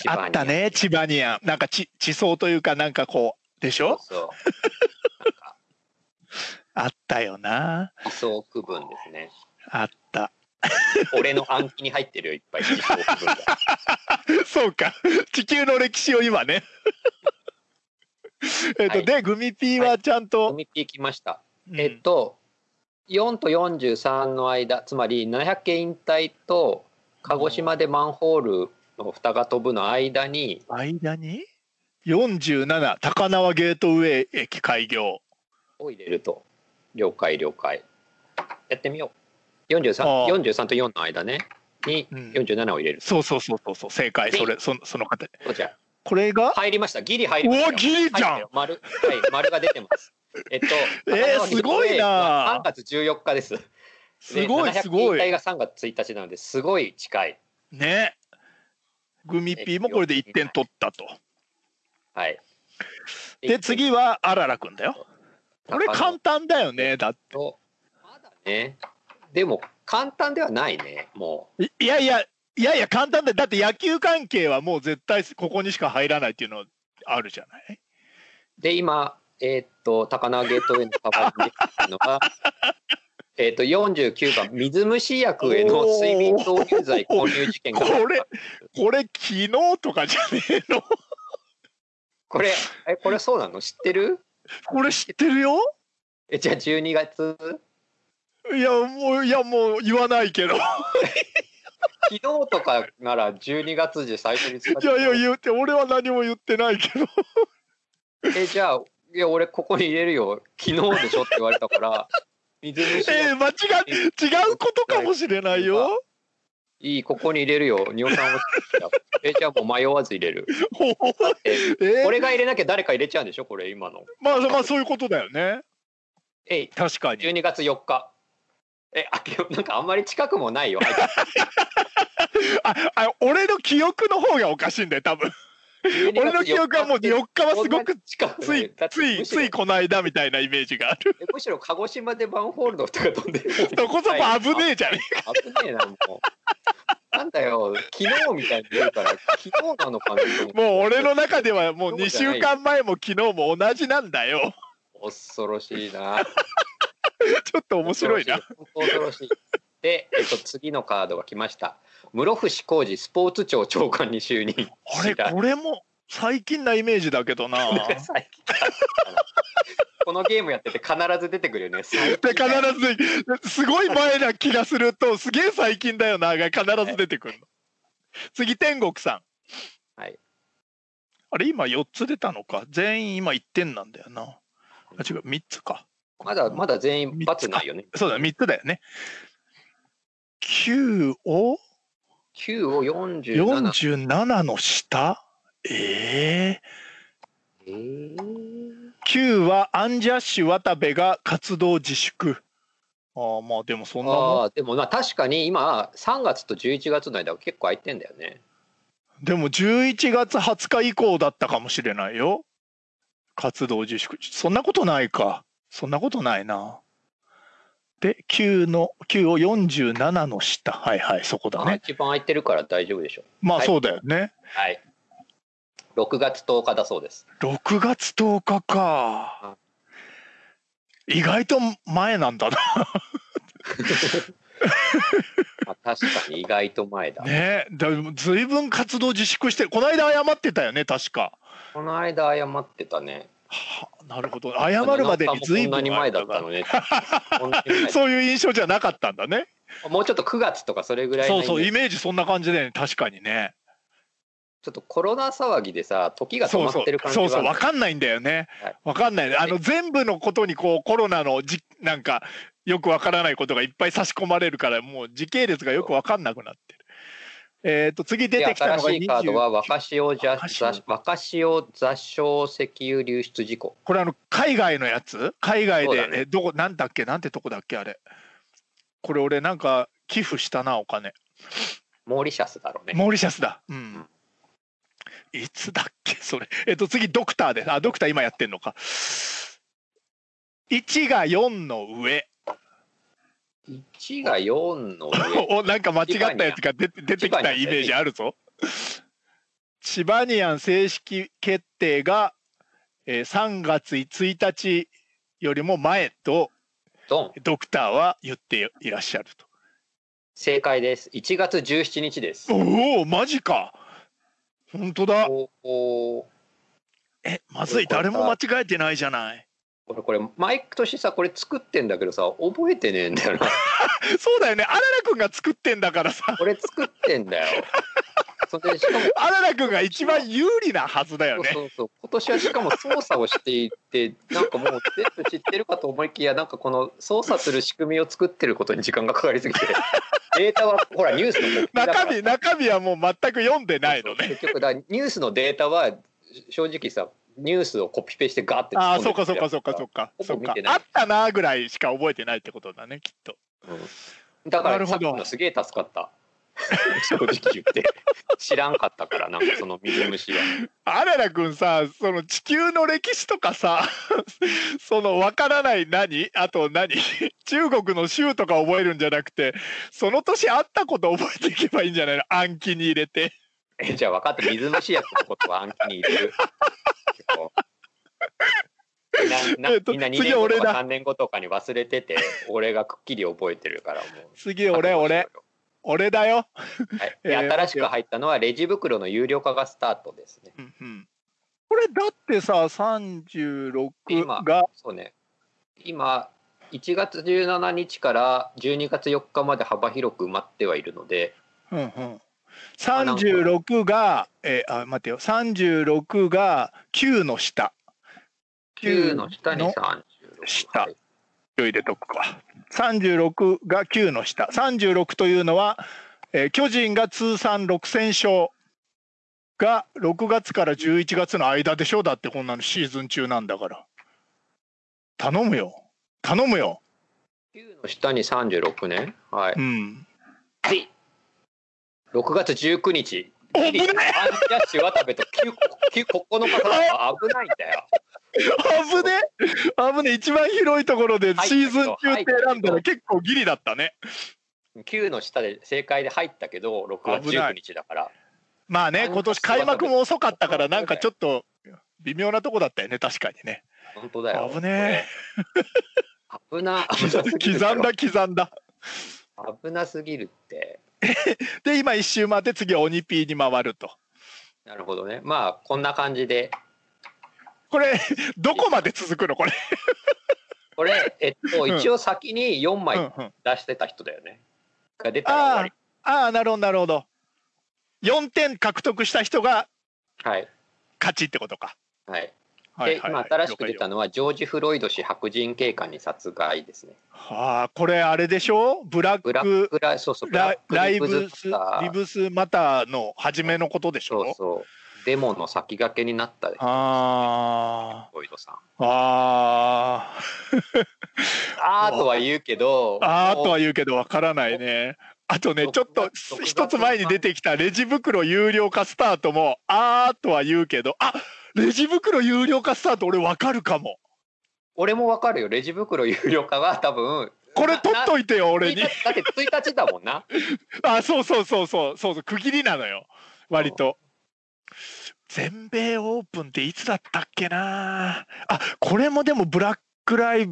Speaker 2: あったねチバニアン。なんか地地層というかなんかこうでしょ？
Speaker 1: そうそう
Speaker 2: あったよな。
Speaker 1: 理想区分ですね。
Speaker 2: あった。
Speaker 1: 俺の暗記に入ってるよいっぱい。
Speaker 2: そうか。地球の歴史を今ね。えっと、
Speaker 1: はい。
Speaker 2: でグミピーはちゃんと、
Speaker 1: コミピーきました。
Speaker 2: うん。
Speaker 1: えっと4と43の間つまり700系引退と鹿児島でマンホールの蓋が飛ぶの間に
Speaker 2: 間に？47高輪ゲートウェイ駅開業。
Speaker 1: を入れると了解了解。やってみよう。43,
Speaker 2: あー。
Speaker 1: 43と4の間ね。に
Speaker 2: うん。
Speaker 1: 47を入れる、
Speaker 2: そうそうそうそう。そう正解。
Speaker 1: で
Speaker 2: それそその方。これが？
Speaker 1: あ入りました。ギリ入りました。よ
Speaker 2: おギリじゃん。
Speaker 1: 丸はい丸が出てます。えっと
Speaker 2: えーすごいな。
Speaker 1: 3月14日です。
Speaker 2: すごい
Speaker 1: です
Speaker 2: ごい。
Speaker 1: 引退が3月1日なのですごい近い。
Speaker 2: ね。グミピーもこれで1点取ったと。
Speaker 1: はい。
Speaker 2: で次はあららくんだよこれ簡単だよねだって。
Speaker 1: とまだね。でも簡単ではないねも
Speaker 2: いいやいやいやいや簡単だだって野球関係はもう絶対ここにしか入らないっていうのあるじゃない？
Speaker 1: うで今えーっと高輪ゲートウェイの代わりに出てのが えと49番水虫薬への睡眠導入剤混入事件が
Speaker 2: これこれ昨日とかじゃねえの？
Speaker 1: これえこれそうなの？知ってる？
Speaker 2: これ知ってるよ？
Speaker 1: えじゃあ12月？
Speaker 2: いやもういやもう言わないけど。い
Speaker 1: 昨日とかなら12月で最初に使って
Speaker 2: やいや言って俺は何も言ってないけど。
Speaker 1: えじゃあいや俺ここに入れるよ。昨日でしょって言われたから。水虫薬
Speaker 2: えー、間違違うことかもしれないよ
Speaker 1: いいここに入れるよ。尿酸を。えじゃあもう迷わず入れる。え
Speaker 2: えー
Speaker 1: 俺が入れなきゃ誰か入れちゃうんでしょ？これ今の。
Speaker 2: まあまあそういうことだよね。
Speaker 1: えい
Speaker 2: 確かに。
Speaker 1: 12月4日えあけなんかあんまり近くもないよ。
Speaker 2: ああ俺の記憶の方がおかしいんだよ多分 俺の記憶はもう4日はすごく
Speaker 1: 近く
Speaker 2: ついついついこの間みたいなイメージがある。
Speaker 1: むしろ鹿児島でバンホールの蓋が飛んでる。
Speaker 2: そこそこ危ねえじゃね
Speaker 1: 危ねえなもう。なんだよ昨日みたいに言うから昨日なのかな
Speaker 2: もう俺の中ではもう2
Speaker 1: そうじゃない
Speaker 2: 週間前も昨日も同じなんだよ。
Speaker 1: 恐ろしいな。
Speaker 2: ちょっと面白いな。
Speaker 1: 恐ろしい。で、えっと、次のカードが来ました。室伏浩二スポーツ庁長官に就任。
Speaker 2: あれこれも最近なイメージだけどな。
Speaker 1: 最近このゲームやってて必ず出てくるよね。最
Speaker 2: で
Speaker 1: 近
Speaker 2: 必ずすごい前な気がするとすげえ最近だよなが必ず出てくるの。次天国さん。
Speaker 1: はい。
Speaker 2: あれ今4つ出たのか？全員今1点なんだよな。あ違う3つか。
Speaker 1: まだまだ全員×ないよね。
Speaker 2: そうだ3つだよね。9を
Speaker 1: 9を47。
Speaker 2: 47の下？ええ
Speaker 1: えー
Speaker 2: 9はアンジャッシュ渡部が活動自粛。ああまあでもそんな
Speaker 1: あでもまあ確かに今3月と11月の間は結構空いてんだよね。
Speaker 2: でも11月20日以降だったかもしれないよ。活動自粛。そんなことないか。そんなことないな。で、9の、9を47の下。はいはい、そこだ
Speaker 1: あ
Speaker 2: ね。
Speaker 1: 一番空いてるから大丈夫でしょはい
Speaker 2: まあそうだよね。
Speaker 1: はい。6月10日だそうです。
Speaker 2: 6月10日か。意外と前なんだな。
Speaker 1: まあ、確かに意外と前だ。
Speaker 2: ねだずいぶん活動自粛してる。この間謝ってたよね、確か。
Speaker 1: この間謝ってたね。
Speaker 2: はなるほど。謝るまでにずいぶん
Speaker 1: こんなに前だったのね。
Speaker 2: そういう印象じゃなかったんだね。
Speaker 1: もうちょっと9月とかそれぐらいの
Speaker 2: そうそう、
Speaker 1: イメージ
Speaker 2: そんな感じだよね。確かにね。
Speaker 1: ちょっとコロナ騒ぎでさ時が止まってる感じ
Speaker 2: そうそう
Speaker 1: が
Speaker 2: 分かんないんだよね
Speaker 1: はい
Speaker 2: 分かんないあの全部のことにこうコロナのじなんかよく分からないことがいっぱい差し込まれるからもう時系列がよく分かんなくなってるえっ、と次出
Speaker 1: で
Speaker 2: てきたのが
Speaker 1: 新しいカードは若潮じゃ
Speaker 2: 若潮
Speaker 1: 雑若潮雑礁石油流出事故。
Speaker 2: これあの海外のやつ？海外で、
Speaker 1: ね。
Speaker 2: えどこなんだっけ？なんてとこだっけあれ？これ俺なんか寄付したなお金。
Speaker 1: モーリシャスだろうね。
Speaker 2: モーリシャスだ。うん。いつだっけそれ？えっ、と次ドクターで。すあドクター今やってんのか。1が4の上
Speaker 1: 1が4の上。
Speaker 2: おなんか間違ったやつが出て出てきたイメージあるぞ。チバニアン正式決定が、えー3月1日よりも前と
Speaker 1: ド
Speaker 2: クターは言っていらっしゃると。
Speaker 1: 正解です。1月17日です。
Speaker 2: おおマジか。本当だ。
Speaker 1: おお
Speaker 2: えまずい。誰も間違えてないじゃない
Speaker 1: 俺これ毎年さこれ作ってんだけどさ覚えてねえんだよな。
Speaker 2: そうだよね。あららくんが作ってんだからさ。
Speaker 1: これ作ってんだよ。それで しかも
Speaker 2: あららくんが一番有利なはずだよね。
Speaker 1: そうそうそう。今年はしかも操作をしていてなんかもう全部知ってるかと思いきやなんかこの操作する仕組みを作ってることに時間がかかりすぎて。データはほらニュースの
Speaker 2: 中身中身はもう全く読んでないのね。
Speaker 1: 結局だニュースのデータは正直さニュースをコピペしてガーって
Speaker 2: ああそうかそうかそうかそうか。そうか。あったなぐらいしか覚えてないってことだねきっと。
Speaker 1: うん。だからさっき
Speaker 2: なるほど。
Speaker 1: のすげえ助かった。正直言って。知らんかったからなんかその水虫は。
Speaker 2: あららくんさその地球の歴史とかさ そのわからない何？あと何？中国の州とか覚えるんじゃなくてその年あったこと覚えていけばいいんじゃないの？暗記に入れて。
Speaker 1: えじゃあ分かった。水虫薬のことは暗記に入れるみんなな
Speaker 2: えっと
Speaker 1: みんな2年後とか
Speaker 2: 次俺だ。
Speaker 1: 3年後とかに忘れてて俺がくっきり覚えてるからもう。
Speaker 2: 次俺俺。俺だよ、
Speaker 1: はい、で
Speaker 2: えー
Speaker 1: 新しく入ったのはレジ袋の有料化がスタートですね。
Speaker 2: うんうん、これだってさ36
Speaker 1: 今
Speaker 2: が。
Speaker 1: そうね。今1月17日から12月4日まで幅広く埋まってはいるので
Speaker 2: うんうん、36が、えーあ待てよ。36が9の下。
Speaker 1: 9の下に
Speaker 2: の
Speaker 1: 36
Speaker 2: 下
Speaker 1: はい
Speaker 2: 入れとくか36が9の下。36というのは、えー巨人が通算6,000勝が6月から11月の間でしょ。だってこんなのシーズン中なんだから。頼むよ。頼むよ。
Speaker 1: 9の下に36ね。はい。
Speaker 2: うん。
Speaker 1: はい6月19日。
Speaker 2: お危ない。
Speaker 1: アンジャッシュ渡部と9 9 9日から危ないんだよ。
Speaker 2: 危ね危ね一番広いところで
Speaker 1: はい。
Speaker 2: シーズン中って選んだ
Speaker 1: はい。
Speaker 2: ら結構ギリだったね。
Speaker 1: 9の下で正解で入ったけど6月
Speaker 2: 危ない
Speaker 1: 19日だから。
Speaker 2: まあね今年開幕も遅かったからなんかちょっと微妙なとこだったよね。確かにね。
Speaker 1: 本当だよ。
Speaker 2: 危ね
Speaker 1: 危な
Speaker 2: 刻んだ刻んだ
Speaker 1: 危なすぎるって。
Speaker 2: で今一周回って次は鬼ピーに回ると。
Speaker 1: なるほどね。まあこんな感じで。
Speaker 2: これ どこまで続くの？これ、
Speaker 1: これえっと
Speaker 2: うん。
Speaker 1: 一応先に4
Speaker 2: うん
Speaker 1: 枚
Speaker 2: うん、
Speaker 1: 出してた人だよね。が出たら終わり。
Speaker 2: ああなるほどなるほど。4点獲得した人が
Speaker 1: はい。
Speaker 2: 勝ちってことか。
Speaker 1: はい
Speaker 2: はい
Speaker 1: で今新しく出たのはジョージ・フロイド氏白人警官に殺害ですね。
Speaker 2: はあこれあれでしょ？ブラッ
Speaker 1: ブラッ
Speaker 2: ク
Speaker 1: クラそうそうブ
Speaker 2: ラライブスリブスマターの初めのことでしょ？
Speaker 1: そうそう。デモの先駆けになった
Speaker 2: あ
Speaker 1: フロイドさん。
Speaker 2: ーあー。
Speaker 1: あーとは言うけど
Speaker 2: あー。とは言うけどわからないね。あとね
Speaker 1: 6
Speaker 2: ちょっと
Speaker 1: 月6
Speaker 2: 一つ前に出てきたレジ袋有料化スタートもあーとは言うけどあレジ袋有料化スタート俺わかるかも。
Speaker 1: 俺もわかるよ。レジ袋有料化は多分
Speaker 2: これ取っといてよ俺に。
Speaker 1: 1日だって1日だもんな。
Speaker 2: あそうそうそうそう。そうそう。区切りなのよ。割と。全米オープンっていつだったっけな。あこれもでもブラックライ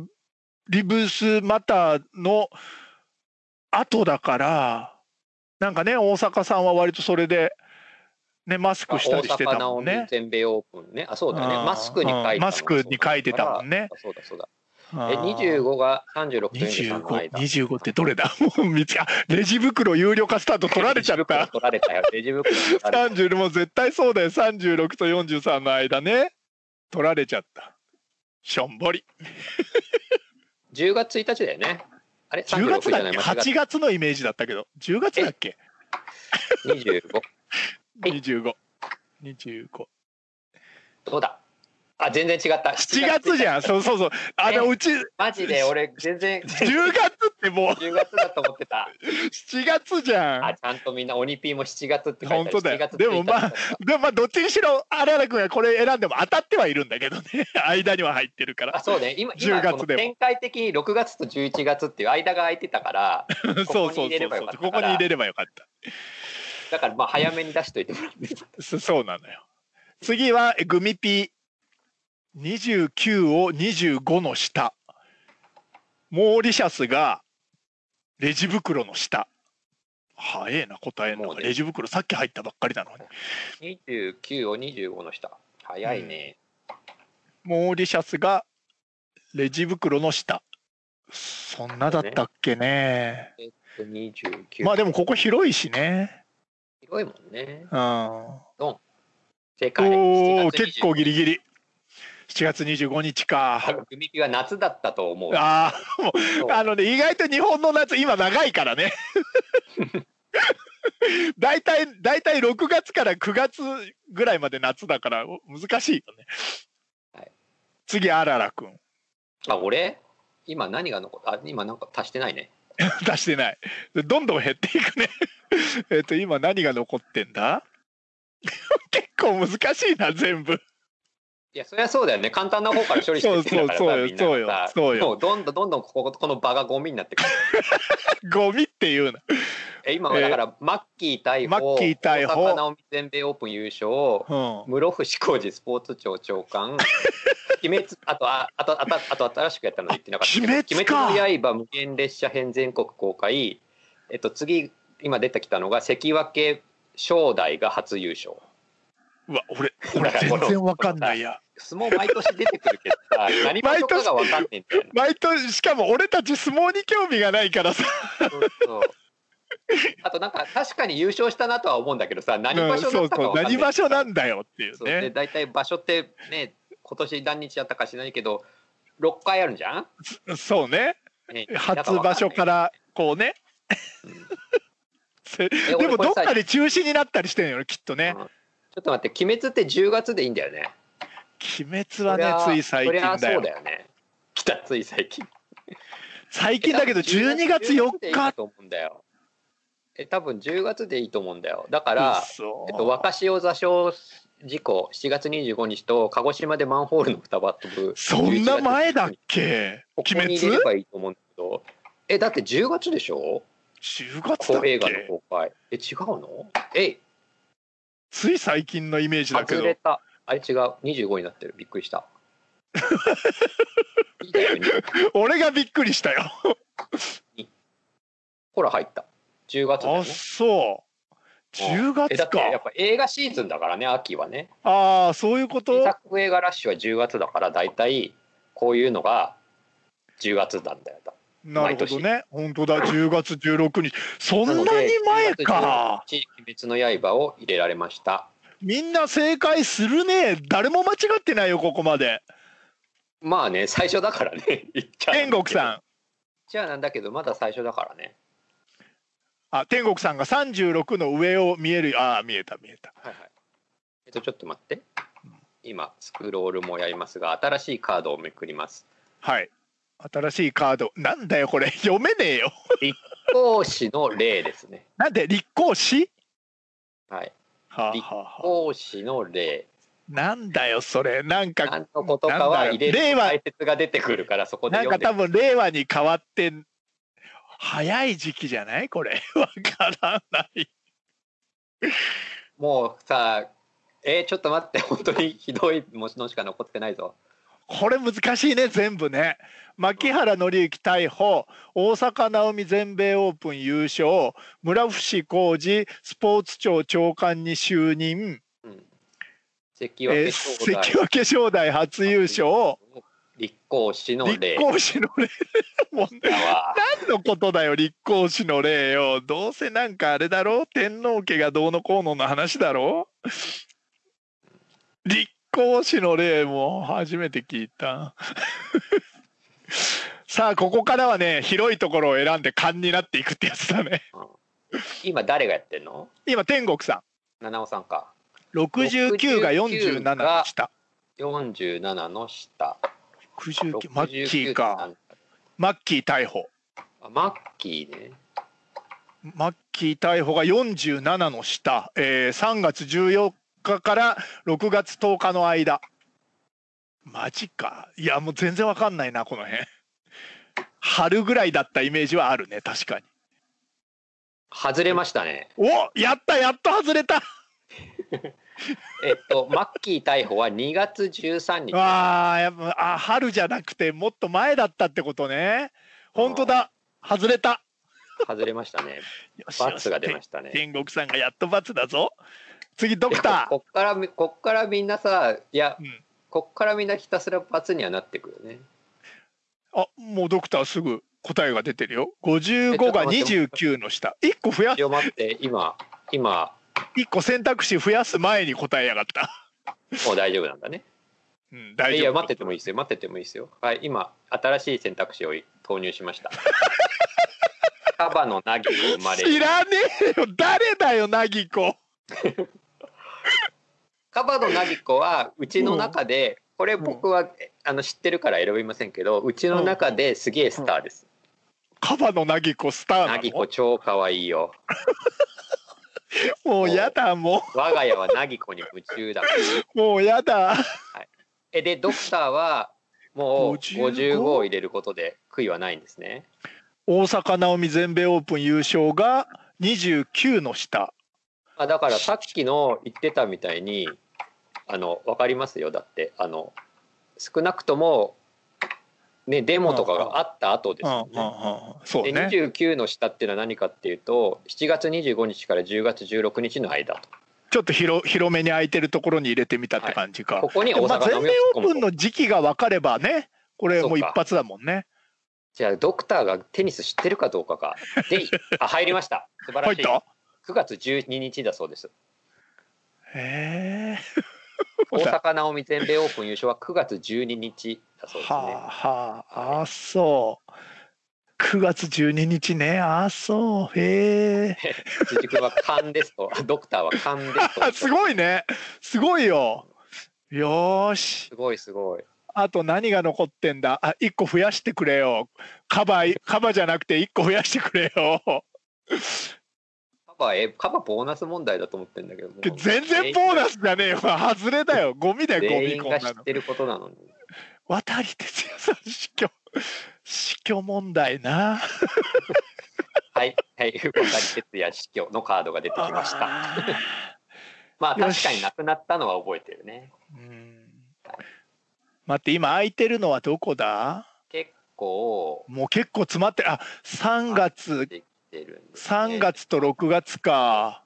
Speaker 2: リブスマターの後だから。なんかね大阪さんは割とそれでねマスクしたりしてたもんね。
Speaker 1: 全米オープンね。あそうだね。マスクに書いたの
Speaker 2: うん。マスクに書いてたもんね。
Speaker 1: あそうだそうだ。
Speaker 2: あー
Speaker 1: え25が36と23の間。
Speaker 2: 25ってどれだ？もう見つけあレジ袋有料化スタート取られちゃった。
Speaker 1: 取られたよ。レジ袋取られた
Speaker 2: 30もう絶対そうだよ。36と43の間ね。取られちゃった。しょんぼり。
Speaker 1: 10月1日だよね。あれ
Speaker 2: ？10月だっ
Speaker 1: 36
Speaker 2: け
Speaker 1: じゃない
Speaker 2: ？8月のイメージだったけど。10月だっけ？
Speaker 1: 間違えた25
Speaker 2: 2525
Speaker 1: どうだ。あ全然違った。
Speaker 2: 7月じゃん。そうそうそう。あの
Speaker 1: え
Speaker 2: うち10
Speaker 1: マジで俺全然。
Speaker 2: 月ってもう。
Speaker 1: 10月だと思ってた。
Speaker 2: 7月じゃん。
Speaker 1: あちゃんとみんな鬼ピーも7月って書いてある
Speaker 2: 本当だよ。
Speaker 1: 7月
Speaker 2: でもまあ
Speaker 1: 1日だった
Speaker 2: でもまあどっちにしろ荒田君がこれ選んでも当たってはいるんだけどね。間には入ってるから。
Speaker 1: あそうね。今
Speaker 2: 10
Speaker 1: 今
Speaker 2: 月で
Speaker 1: 展開的に6月と11月っていう間が空いてたから
Speaker 2: そうそうそう
Speaker 1: ここに入れればよかった
Speaker 2: ここに入れればよかった
Speaker 1: だからまあ早めに出しといてもらって。
Speaker 2: そそうなのよ。次はえグミピー29を25の下。モーリシャスがレジ袋の下。早えな答えんの
Speaker 1: ね。
Speaker 2: レジ袋さっき入ったばっかりなのに。
Speaker 1: 29を25の下。早いね、
Speaker 2: モーリシャスがレジ袋の下。そんなだったっけね。
Speaker 1: えっと29
Speaker 2: まあでもここ広いしね
Speaker 1: 広いもんね。
Speaker 2: うん。
Speaker 1: 正解。
Speaker 2: おお
Speaker 1: 7月
Speaker 2: 結構ギリギリ。7月25日か。
Speaker 1: 25組ピは夏だったと思う。
Speaker 2: ああも
Speaker 1: そう。
Speaker 2: うあのね意外と日本の夏今長いからね。大体大体6月から9月ぐらいまで夏だからお難しいよね、
Speaker 1: はい。
Speaker 2: 次あららくん。
Speaker 1: あ俺？今何が残ったあ今なんか足してないね
Speaker 2: 出してない。どんどん減っていくね。えっと今何が残ってんだ？結構難しいな全部。
Speaker 1: いやそりゃそうだよね。簡単な方から処理してってんだから
Speaker 2: そうそうそうそうよそうよ。
Speaker 1: もうどんどんどんどんこここの場がゴミになってくる。
Speaker 2: ゴミっていうな
Speaker 1: え今はだから、マッキー逮捕
Speaker 2: マッキー逮捕
Speaker 1: 大阪直美全米オープン優勝
Speaker 2: うん。
Speaker 1: 室伏浩二スポーツ庁長官鬼滅あとあ あとあとあと新しくやったの言ってなかったけど
Speaker 2: 鬼滅
Speaker 1: の刃無限列車編全国公開。えっと次今出てきたのが関脇正代が初優勝。
Speaker 2: うわ俺俺全然わかんないや。
Speaker 1: 相撲毎年出てくるけどさ何場所かが分かんねえんだよな。
Speaker 2: 毎年しかも俺たち相撲に興味がないからさ。
Speaker 1: そうそう。あとなんか確かに優勝したなとは思うんだけどさ何場所だったか
Speaker 2: うんそうそう。
Speaker 1: 分かんない
Speaker 2: 何場所なんだよっていう
Speaker 1: そうで
Speaker 2: ね
Speaker 1: 大体場所ってね今年何日やったか知らないけど6回あるんじゃん、
Speaker 2: そうね。
Speaker 1: ね、
Speaker 2: 初場所かららこうね。せでもどっかで中止になったりしてるよねきっとね。
Speaker 1: うん。ちょっと待って鬼滅って10月でいいんだよね？
Speaker 2: 鬼滅はねつい最近だよ。
Speaker 1: だよね。来たつい最近。
Speaker 2: 最近だけど12月4
Speaker 1: 10でいい
Speaker 2: 日
Speaker 1: と思うんだよ。え多分10月でいいと思うんだよ。だから、
Speaker 2: 嘘。
Speaker 1: えっと、若潮座礁事故7月25日と鹿児島でマンホールの双葉飛ぶ
Speaker 2: そんな前だっ
Speaker 1: 11
Speaker 2: け？
Speaker 1: ここに入れればいいと思うんだけど。えだって10月でしょ
Speaker 2: ？10月だっ
Speaker 1: こう映画の
Speaker 2: け
Speaker 1: 公開。え違うの？え
Speaker 2: つい最近のイメージだけど。
Speaker 1: 外れた。あれ違う。25になってる。びっくりした。
Speaker 2: 俺がびっくりしたよ。
Speaker 1: ほら入った。10月だよ
Speaker 2: あ
Speaker 1: ね
Speaker 2: そう10月
Speaker 1: えだってやっ
Speaker 2: か
Speaker 1: ぱ映画シーズンだからね秋はね。
Speaker 2: ああそういうこと？
Speaker 1: 新作映画ラッシュは10月だから大体こういうのが10月なんだよ
Speaker 2: なるほどね。本当だ。10月16日。そんなに前か。
Speaker 1: 10月16日鬼滅の刃を入れられました。
Speaker 2: みんな正解するね。誰も間違ってないよここまで。
Speaker 1: まあね最初だからね。言っちゃ
Speaker 2: 天国さん。
Speaker 1: じゃあなんだけどまだ最初だからね
Speaker 2: あ天国さんが36の上を見える。ああ見えた見えた。
Speaker 1: はいはい。えっとちょっと待って。今スクロールもやりますが新しいカードをめくります。
Speaker 2: はい。新しいカード。なんだよこれ。読めねえよ。
Speaker 1: 立候子の例ですね。
Speaker 2: なんで立候子
Speaker 1: はい。
Speaker 2: はあ、
Speaker 1: 立候子の例
Speaker 2: なんだよそれ。なんか
Speaker 1: 何のことかは入れる解説が出てくるからそこで
Speaker 2: なんか多分令和に変わって早い時期じゃない？これ。わからない。
Speaker 1: もうさえーちょっと待って。本当にひどいものしか残ってないぞ。
Speaker 2: これ難しいね全部ね。牧原紀之逮捕。大坂なおみ全米オープン優勝。村伏浩二スポーツ庁長官に就任、
Speaker 1: うん。関脇
Speaker 2: 正代初優勝
Speaker 1: 立候子の
Speaker 2: 立
Speaker 1: 例
Speaker 2: 候子の例 何のことだよ立候子の例よ。どうせなんかあれだろ天皇家がどうのこうのの話だろ？立候子の例も初めて聞いた。さあここからはね広いところを選んで勘になっていくってやつだね。
Speaker 1: 今誰がやってんの？
Speaker 2: 今天国さ
Speaker 1: 七尾さんか。
Speaker 2: ん69が47の下。
Speaker 1: 47の下
Speaker 2: 69マッキー
Speaker 1: 69
Speaker 2: かマッキー逮捕。
Speaker 1: あマッキーね。
Speaker 2: マッキー逮捕が47の下、えー、3月14日から6月10日の間。マジか。いやもう全然わかんないなこの辺。春ぐらいだったイメージはあるね確かに。
Speaker 1: 外れましたね。
Speaker 2: おやったやっと外れた
Speaker 1: えっとマッキー逮捕は2月13日。
Speaker 2: わあやっぱあ春じゃなくてもっと前だったってことね。本当だ。外れた。
Speaker 1: 外れましたね。罰が出ましたね。
Speaker 2: 天国さんがやっと罰だぞ。次ドクター。
Speaker 1: こっからみこっからみんなさいや、
Speaker 2: うん。
Speaker 1: こっからみんなひたすら罰にはなってくるよね。
Speaker 2: あもうドクターすぐ答えが出てるよ。55が29の下。1個増や
Speaker 1: 一応待って今今
Speaker 2: 1個選択肢増やす前に答えやがった。
Speaker 1: もう大丈夫なんだね。
Speaker 2: うん大丈夫。
Speaker 1: いや待っててもいいですよ。待っててもいいですよ。はい今新しい選択肢を投入しました。カバのナギが生まれる。
Speaker 2: 知らねえよ。誰だよナギコ。
Speaker 1: カバのナギコはうちの中で、これ僕は、あの知ってるから選びませんけどうちの中ですげえスターです、
Speaker 2: カバのナギコスターな
Speaker 1: ナギ
Speaker 2: の
Speaker 1: コ超可愛いよ
Speaker 2: もうやだも
Speaker 1: 我が家はナギコに夢中だ
Speaker 2: もうやだ。
Speaker 1: えでドクターはもう
Speaker 2: 55?
Speaker 1: 55を入れることで悔いはないんですね。
Speaker 2: 大坂なおみ全米オープン優勝が29の下。
Speaker 1: あだからさっきの言ってたみたいにあの分かりますよ。だってあの少なくともねデモとかがあった後ですよね。で
Speaker 2: そうね。
Speaker 1: 29の下っていうのは何かっていうと7月25日から10月16日の間と。
Speaker 2: ちょっと広広めに空いてるところに入れてみたって感じか、
Speaker 1: ここに大阪
Speaker 2: 全米オープンの時期が分かればねこれもう一発だもんね。
Speaker 1: じゃあドクターがテニス知ってるかどうかが であ入りました。素晴らしい。
Speaker 2: 入った
Speaker 1: ？9月12日だそうです。
Speaker 2: へえ
Speaker 1: 大阪なおみ全米オープン優勝は9月12日だそうですね。
Speaker 2: はあはああそう。9月12日ね。あそう。へえ。
Speaker 1: 辻君は勘ですと。ドクターは勘ですと。
Speaker 2: すごいね。すごいよ。よーし。
Speaker 1: すごいすごい。
Speaker 2: あと何が残ってんだ？あ1個増やしてくれよ。カバカバじゃなくて1個増やしてくれよ
Speaker 1: カバえカバボーナス問題だと思ってんだけど
Speaker 2: 全然ボーナスじゃねえよ。外れだよ。ゴミだよゴ
Speaker 1: 全
Speaker 2: ミこんな
Speaker 1: 知ってることなのに。
Speaker 2: 渡哲也さん死去。死去問題な。
Speaker 1: はいはい。渡哲也死去のカードが出てきました。まあ確かに亡くなったのは覚えてるね。
Speaker 2: うん。待って今空いてるのはどこだ？
Speaker 1: 結構。
Speaker 2: もう結構詰まってるあ3月
Speaker 1: てるんです、ね、
Speaker 2: 3月と6月か。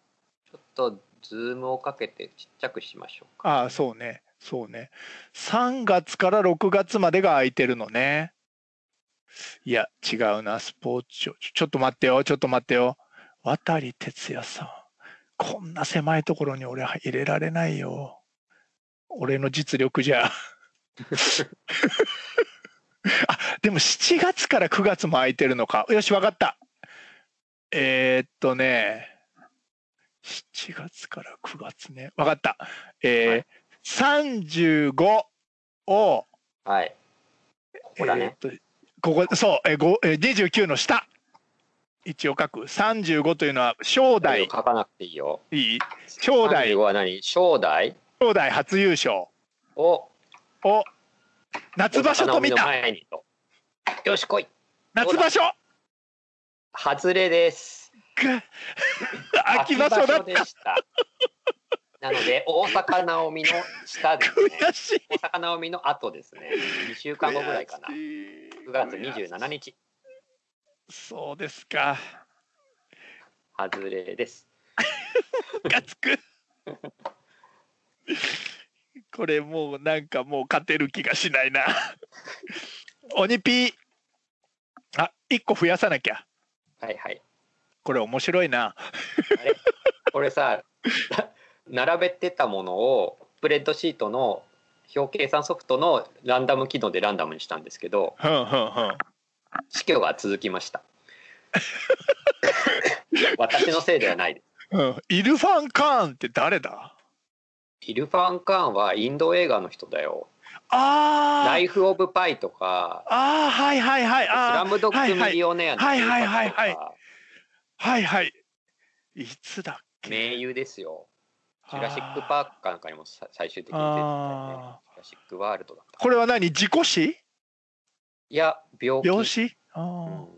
Speaker 1: ちょっとズームをかけてちっちゃくしましょうか。
Speaker 2: あそうね。そうね。3月から6月までが空いてるのね。いや違うな。スポーツ庁。ちょっと待ってよ。ちょっと待ってよ。渡哲也さん。こんな狭いところに俺は入れられないよ。俺の実力じゃ。あでも7月から9月も空いてるのか。よし分かったえー、っとね7月から9月ね。分かった。えー
Speaker 1: はい。
Speaker 2: 35を、
Speaker 1: はい。ここだね、
Speaker 2: えーっとここそう、えーごえー、29の下。一応書く。35というのは正代。
Speaker 1: 書かなくていいよ。
Speaker 2: いい？正代。
Speaker 1: 35は何？正代？
Speaker 2: 正代初優勝。
Speaker 1: を
Speaker 2: を夏場所と見た
Speaker 1: よし来い。
Speaker 2: 夏場所
Speaker 1: 外れです。
Speaker 2: が秋場所
Speaker 1: でした。なので大阪直美の下ですね。大阪直美の後ですね。2週間後ぐらいかな。
Speaker 2: 悔しい。
Speaker 1: 9月27日。
Speaker 2: そうですか。
Speaker 1: 外れです。
Speaker 2: ムカつくこれもうなんかもう勝てる気がしないな。鬼ピー。あ一個増やさなきゃ
Speaker 1: はいはい。
Speaker 2: これ面白いな。
Speaker 1: あれ？これさ 並べてたものをスプレッドシートの表計算ソフトのランダム機能でランダムにしたんですけど
Speaker 2: ふんふんふん。
Speaker 1: 死去が続きました。私のせいではないです。
Speaker 2: うん、イルファン・カーンって誰だ？
Speaker 1: イルファン・カーンはインド映画の人だよ
Speaker 2: あー。
Speaker 1: ライフ・オブ・パイとか
Speaker 2: あーはいはいはい。
Speaker 1: ス
Speaker 2: あー
Speaker 1: ラムドッグ・ミリオネアの
Speaker 2: はいはい。はいはいはい。はいい。つだっけ？
Speaker 1: 名優ですよ。ジュラシック・パークかなんかにもさ最終的に出てたよね。
Speaker 2: あ
Speaker 1: ジュラシック・ワー。ルドだった
Speaker 2: これは何？自己死？
Speaker 1: いや病気。
Speaker 2: 病死？あ
Speaker 1: う
Speaker 2: ー、
Speaker 1: ん。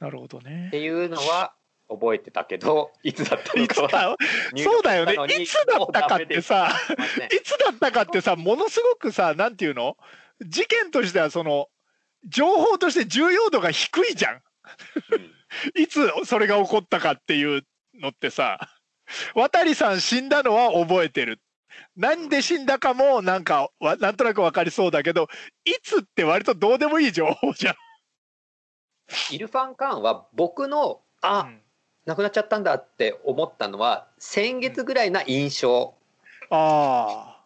Speaker 2: なるほどね。
Speaker 1: っていうのは覚えてたけど いつだったのかは
Speaker 2: そうだよね。いつだったかってさ
Speaker 1: い
Speaker 2: つだったかってさものすごくさなんていうの？事件としてはその情報として重要度が低いじゃん。
Speaker 1: うん。
Speaker 2: いつそれが起こったかっていうのってさ渡さん死んだのは覚えてる。なんで死んだかもなんかわなんとなく分かりそうだけどいつって割とどうでもいい情報じゃん。
Speaker 1: イルファン・カーンは僕のあ、
Speaker 2: うん
Speaker 1: 亡くなっちゃったんだって思ったのは先月ぐらいな印象
Speaker 2: ああ。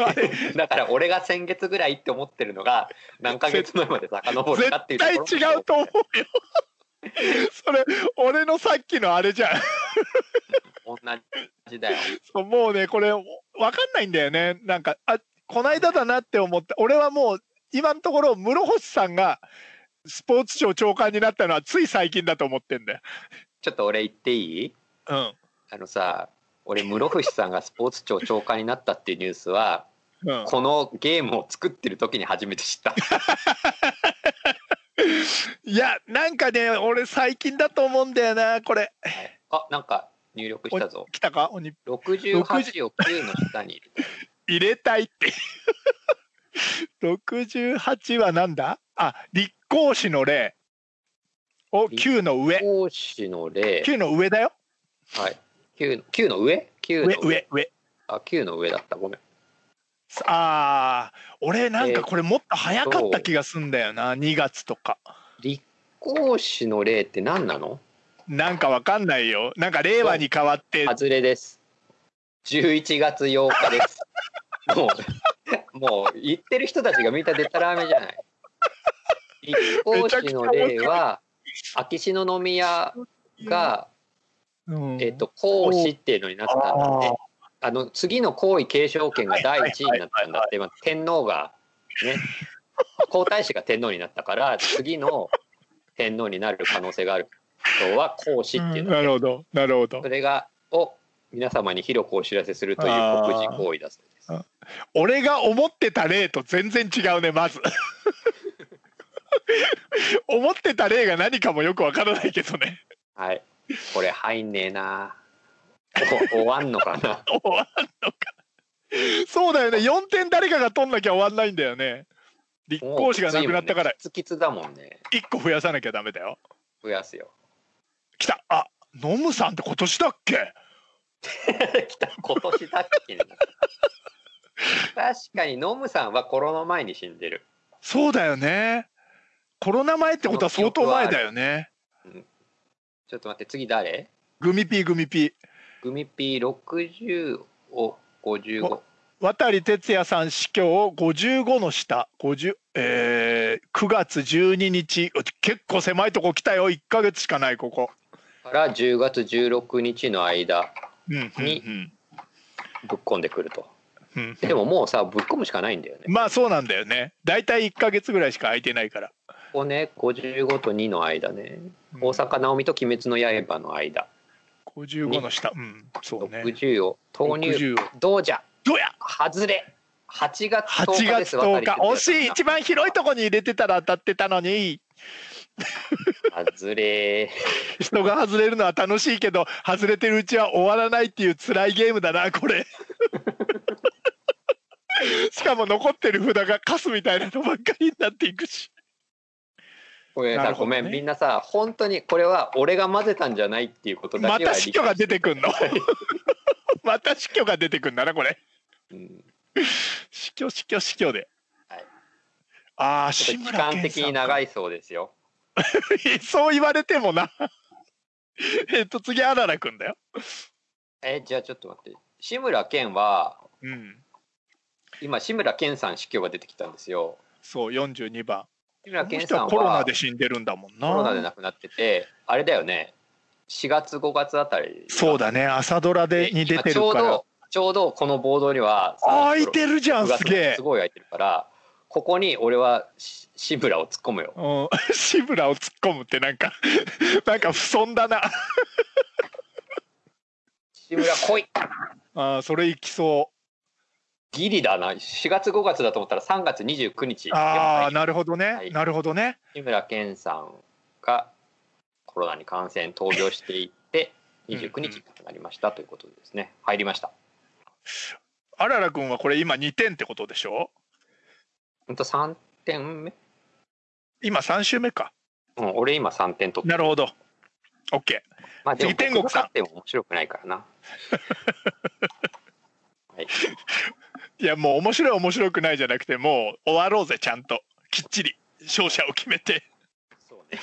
Speaker 2: あれ
Speaker 1: だから俺が先月ぐらいって思ってるのが何ヶ月前まで遡るかっていうと
Speaker 2: 絶対違うと思うよ。それ俺のさっきのあれじゃん。
Speaker 1: 同じだよ
Speaker 2: そうもうねこれ分かんないんだよねなんかあこないだだなって思って俺はもう今のところ室星さんがスポーツ庁長官になったのはつい最近だと思ってんだよ。
Speaker 1: ちょっと俺言っていい？
Speaker 2: うん。
Speaker 1: あのさ俺室伏さんがスポーツ庁長官になったっていうニュースは
Speaker 2: うん、
Speaker 1: このゲームを作ってる時に初めて知った。
Speaker 2: いやなんかね俺最近だと思うんだよなこれ。
Speaker 1: あなんか入力したぞ。
Speaker 2: 来たか？鬼。
Speaker 1: 68を9の下に
Speaker 2: 入れたいって。68はなんだ？あ立候士の例を9の上。
Speaker 1: 講師の例
Speaker 2: 9の上だよ。
Speaker 1: はい。9の9の上？9
Speaker 2: 上。
Speaker 1: の
Speaker 2: 上上。
Speaker 1: あ9の上だった。ごめん。
Speaker 2: あー俺なんかこれもっと早かった気がすんだよな2月とか。
Speaker 1: 立候士の例って何なの？
Speaker 2: なんかわかんないよ。なんか令和に変わって。
Speaker 1: 外れです。11月8日です。もうもう言ってる人たちがみんなでたらめじゃない立候士の例は秋篠宮が、
Speaker 2: うん
Speaker 1: えっと皇嗣ってい。うのになったんだってあの次の皇位継承権が第一位になったんだって、まあ天皇がね皇太子が天皇になったから次の天皇になる可能性がある人は皇嗣ってい。うの
Speaker 2: なるほどなるほど
Speaker 1: それがを皆様に広くお知らせするとい。う告示行為だそうです。
Speaker 2: 俺が思ってた例と全然違うねまず 思ってた例が何かもよくわからないけどね。
Speaker 1: はい。これ入んねえな。お終わんのかな。
Speaker 2: 終わんのか。そうだよね。4点誰かが取んなきゃ終わんないんだよね。立候補者がなくなったから。
Speaker 1: キツキツだもんね。
Speaker 2: 1個増やさなきゃダメだよ。
Speaker 1: 増やすよ。
Speaker 2: 来た。あノムさんって今年だっけ？
Speaker 1: 来た。今年だっけね。確かにノムさんはコロナ前に死んでる。
Speaker 2: そうだよねコロナ前ってことは相当前だよね。
Speaker 1: ちょっと待って次誰？
Speaker 2: グミピーグミピー。
Speaker 1: グミピー60を55
Speaker 2: 渡哲也さん死去を55の下。50、えー、9月12日。結構狭いとこ来たよ。1か月しかないここ。
Speaker 1: から10月16日の間。
Speaker 2: うんうんうん。
Speaker 1: にぶっ込んでくると。
Speaker 2: うん
Speaker 1: でももうさぶっ込むしかないんだよね。
Speaker 2: まあそうなんだよね。大体1か月ぐらいしか空いてないから
Speaker 1: ここね55と2の間ね
Speaker 2: うん。
Speaker 1: 大阪直美と鬼滅の刃の間。
Speaker 2: 55の下。うん。そうね。
Speaker 1: 60を投入。
Speaker 2: 60を。
Speaker 1: どうじゃ。
Speaker 2: どうや。
Speaker 1: 外れ。8月10
Speaker 2: 8
Speaker 1: 日で
Speaker 2: 月10
Speaker 1: す渡り
Speaker 2: 日惜しい。一番広いとこに入れてたら当たってたのに。
Speaker 1: 外れ。
Speaker 2: 人が外れるのは楽しいけど外れてるうちは終わらないっていう辛いゲームだなこれ。しかも残ってる札がカスみたいなのばっかりになっていくし
Speaker 1: これさ、
Speaker 2: ね。
Speaker 1: ごめん。みんなさ本当にこれは俺が混ぜたんじゃないっていうことだ
Speaker 2: ま
Speaker 1: けは
Speaker 2: た死去が出てくんの？また死去が出てくんだなこれ。
Speaker 1: うん。
Speaker 2: 死去死去死去で、
Speaker 1: はい。
Speaker 2: ああ志
Speaker 1: ちょっと期
Speaker 2: 村
Speaker 1: 的に長いそうですよ。
Speaker 2: そう言われてもな。えっと次あららくんだよ。
Speaker 1: えじゃあちょっと待って。志村けんは
Speaker 2: うん。
Speaker 1: 今志村けんさん死去が出てきたんですよ。
Speaker 2: そう42番
Speaker 1: 志村
Speaker 2: こ
Speaker 1: けんさん
Speaker 2: の人はコロナ
Speaker 1: は
Speaker 2: で死んでるんだもんな。
Speaker 1: コロナで亡くなっててあれだよね。4月5月あたり。
Speaker 2: そうだね。朝ドラでに出てる
Speaker 1: 今ちょう
Speaker 2: から
Speaker 1: どちょうどこのボードには
Speaker 2: 空いてるじゃん
Speaker 1: 9月
Speaker 2: すげえ。
Speaker 1: すごい空いてるからここに俺はし志村を突っ込むよ。
Speaker 2: うん、志村を突っ込むってなんか なんか不損だな。
Speaker 1: 志村来い。
Speaker 2: あーそれいきそ
Speaker 1: ギリだな。4月5月だと思ったら3月29日。
Speaker 2: うああなるほどね、
Speaker 1: はい。
Speaker 2: なるほどね。
Speaker 1: り志村けんさんがコロナに感染闘病していって 29日になりました。ということでですね。入りました。
Speaker 2: あららくんはこれ今2点ってことでしょ？
Speaker 1: ほんと3点目？
Speaker 2: 今3週目か。
Speaker 1: うん俺今3点取って
Speaker 2: なるほど。OK
Speaker 1: まあでも
Speaker 2: 次天国さん
Speaker 1: っても面白くないからな。はい
Speaker 2: いやもう面白い面白くないじゃなくてもう終わろうぜちゃんと。きっちり勝者を決めて。
Speaker 1: そうね。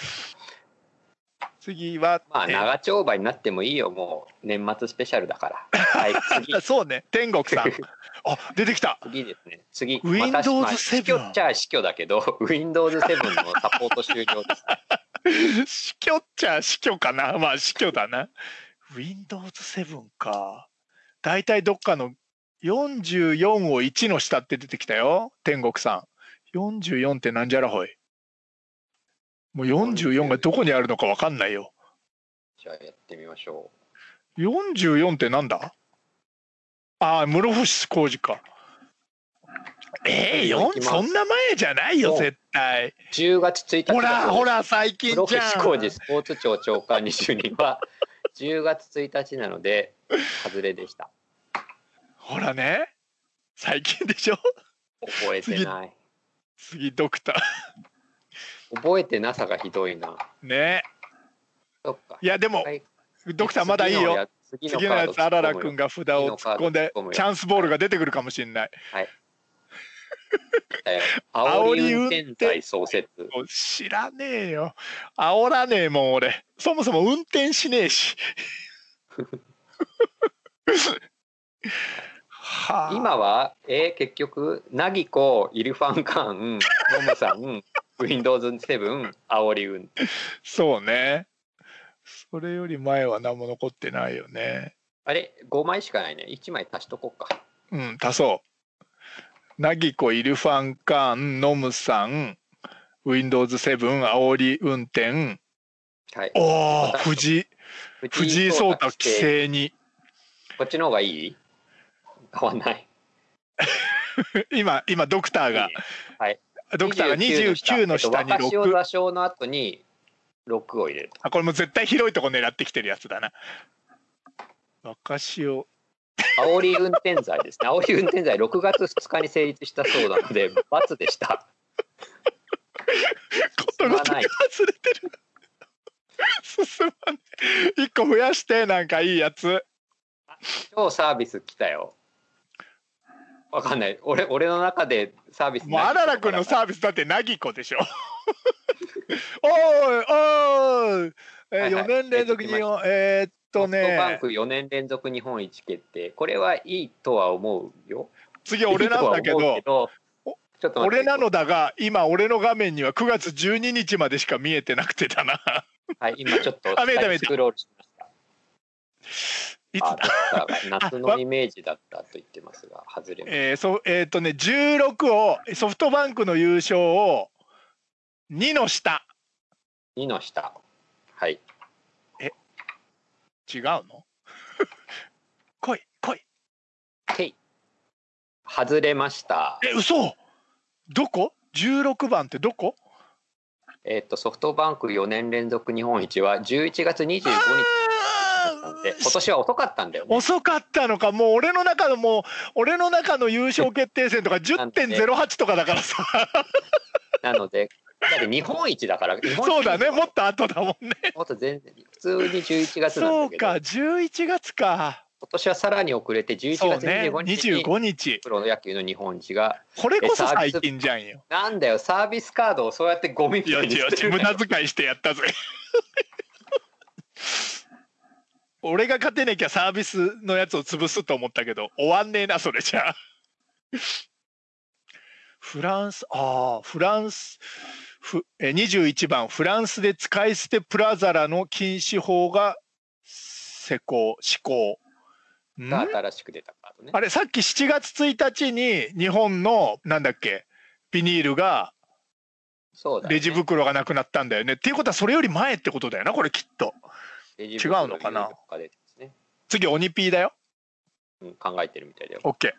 Speaker 2: 次は、
Speaker 1: まあ
Speaker 2: えー。
Speaker 1: 長丁場になってもいいよもう年末スペシャルだから。はい次。
Speaker 2: あ そうね。天国さん。あ出てきた。
Speaker 1: 次ですね。次。
Speaker 2: Windows
Speaker 1: またまあ
Speaker 2: 7
Speaker 1: 死去っちゃ死去だけど Windows7 のサポート終了です。
Speaker 2: 死去っちゃ死去かな。まあ死去だな。Windows7 か。大体どっかの44を1の下って出てきたよ。天国さん。44ってなんじゃらほい。もう44がどこにあるのか分かんないよ。
Speaker 1: じゃあやってみましょ
Speaker 2: 44ってなんだ？ああ室伏浩二か。えー、4
Speaker 1: いきます。
Speaker 2: そんな前じゃないよ
Speaker 1: お
Speaker 2: 絶対。
Speaker 1: う10月1日。
Speaker 2: ほらほら最近
Speaker 1: 室
Speaker 2: じゃん。
Speaker 1: 伏浩二スポーツ庁長官に就任は10月1日なので外れでした
Speaker 2: ほらね。最近でしょ？
Speaker 1: 覚えてない。
Speaker 2: 次ドクタ
Speaker 1: 覚えてなさがひどいな。
Speaker 2: ーね。
Speaker 1: そっか。
Speaker 2: いやでも、
Speaker 1: はい。
Speaker 2: ドクターまだいいよ。
Speaker 1: 次
Speaker 2: 次のやつあららくん
Speaker 1: が
Speaker 2: が札を突っ込んでチャンスボールが出てくるかもしれない。
Speaker 1: 煽り運転罪創設。
Speaker 2: 知らねえよ。煽らねえもん俺。そもそも運転しねえし はあ。
Speaker 1: 今はえー結局ナギコイルファンカンノムさん Windows7 煽り運転
Speaker 2: そうね。それより前は何も残ってないよね。
Speaker 1: あれ5枚しかないね。1枚足しとこうか。
Speaker 2: うん足そう。ナギコイルファンカーンノムさん Windows7 煽り運転。
Speaker 1: はい。
Speaker 2: おお
Speaker 1: 私
Speaker 2: 藤井藤井聡太規制に。
Speaker 1: こっちの方がいい？変わんない。
Speaker 2: 今今ドクターが。
Speaker 1: はい。
Speaker 2: ドクターが29の下。に
Speaker 1: えっと若潮
Speaker 2: 6
Speaker 1: 座礁の後に6を入れる。と
Speaker 2: あこれもう絶対広いとこ狙ってきてるやつだな。若潮
Speaker 1: 煽り運転罪ですね。煽り運転罪6月2日に成立したそうなので 罰でした。
Speaker 2: ことごとに忘れてる。進まねえ。一個増やしてなんかいいやつ。
Speaker 1: 超サービス来たよわかんない。俺俺の中でサービス
Speaker 2: もうあららくんのサービスだってなぎこでしょ。おいおい、えー、
Speaker 1: はいはい。
Speaker 2: 4年連続にえーっと
Speaker 1: ソフトバン
Speaker 2: ね
Speaker 1: ク4年連続日本一決定。これはいいとは思うよ。
Speaker 2: 次俺なんだけ
Speaker 1: いいとは思う
Speaker 2: ど
Speaker 1: どちょっと
Speaker 2: 俺なのだが今俺の画面には9月12日までしか見えてなくてだな。
Speaker 1: はい今ちょっとスクロールしました
Speaker 2: いつ
Speaker 1: あ
Speaker 2: だ
Speaker 1: だ 夏のイメージだったと言ってますが外れま
Speaker 2: えー、そえーっとね16をソフトバンクの優勝を2の下。
Speaker 1: 2の下。はい。
Speaker 2: 違うの？来 い来い。
Speaker 1: へい。外れました。
Speaker 2: え嘘！どこ ?16 番ってどこ？
Speaker 1: えっ、とソフトバンク4年連続日本一は11月25日今年は遅かったんだよね。
Speaker 2: 遅かったのかもう俺の中のもう俺の中の優勝決定戦とか10.08とかだからさ。
Speaker 1: なのでだって日本一だから
Speaker 2: そうだねもっと後だもんね。
Speaker 1: もっと全然普通に11月なん
Speaker 2: そう
Speaker 1: だけど。
Speaker 2: か11月か。
Speaker 1: 今年はさらに遅れて11月
Speaker 2: そうね
Speaker 1: 25日に
Speaker 2: 25日。
Speaker 1: プロ野球の日本一が
Speaker 2: これこそ最近じゃんよ。
Speaker 1: なんだよサービスカードをそうやってゴミみたいに
Speaker 2: いやいや
Speaker 1: してる
Speaker 2: 無駄遣いしてやったぜ俺が勝てなきゃサービスのやつを潰すと思ったけど終わんねえなそれじゃ。あフランスああフランスふえ21番。フランスで使い捨てプラザラの禁止法が施行施行。
Speaker 1: 新しく出たカードね。
Speaker 2: あれさっき7月1日に日本のなんだっけビニールが
Speaker 1: そうだよね。
Speaker 2: レジ袋がなくなったんだよね。っていうことはそれより前ってことだよなこれきっと。違うのかな？
Speaker 1: ね
Speaker 2: 次鬼ピーだよ。
Speaker 1: うん考えてるみたいだよ
Speaker 2: OK。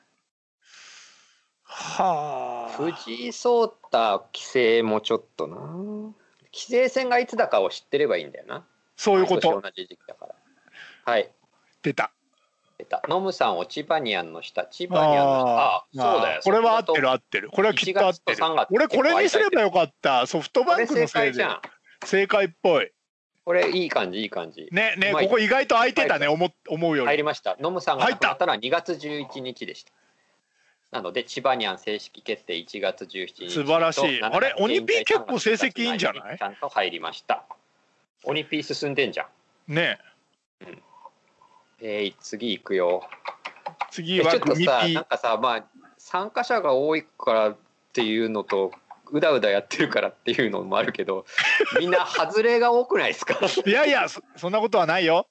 Speaker 2: はあ。
Speaker 1: 藤井聡太棋聖もちょっとな棋聖戦がいつだかを知ってればいいんだよな
Speaker 2: そういうこと
Speaker 1: 同じ時期だからはい
Speaker 2: 出た。
Speaker 1: 出たノムさんをチバニアンの下チバニアンの下あ
Speaker 2: あー
Speaker 1: そうだよ
Speaker 2: これは合ってる
Speaker 1: そ
Speaker 2: 合ってる。これはきっと合ってる
Speaker 1: 1月と3月。
Speaker 2: 俺これにすればよかった。ソフトバンクのせいで
Speaker 1: 解じゃん
Speaker 2: 正解っぽい。
Speaker 1: これいい感じいい感じ。
Speaker 2: ねねここ意外と空いてたね思思うより。
Speaker 1: 入りました。ノムさんが亡くなったのは2月11日でした。なのでチバニャン正式決定1月17日。
Speaker 2: 素晴らしい。
Speaker 1: と
Speaker 2: あれ鬼ピー結構成績いいんじゃない？
Speaker 1: ちゃんと入りました。鬼ピー進んでんじゃん。
Speaker 2: ね。
Speaker 1: えー、次行くよ。
Speaker 2: 次は
Speaker 1: えちょっとなんかさまあ参加者が多いからっていうのとうだうだやってるからっていうのもあるけどみんな外れが多くないですか？
Speaker 2: いやいやそそんなことはないよ。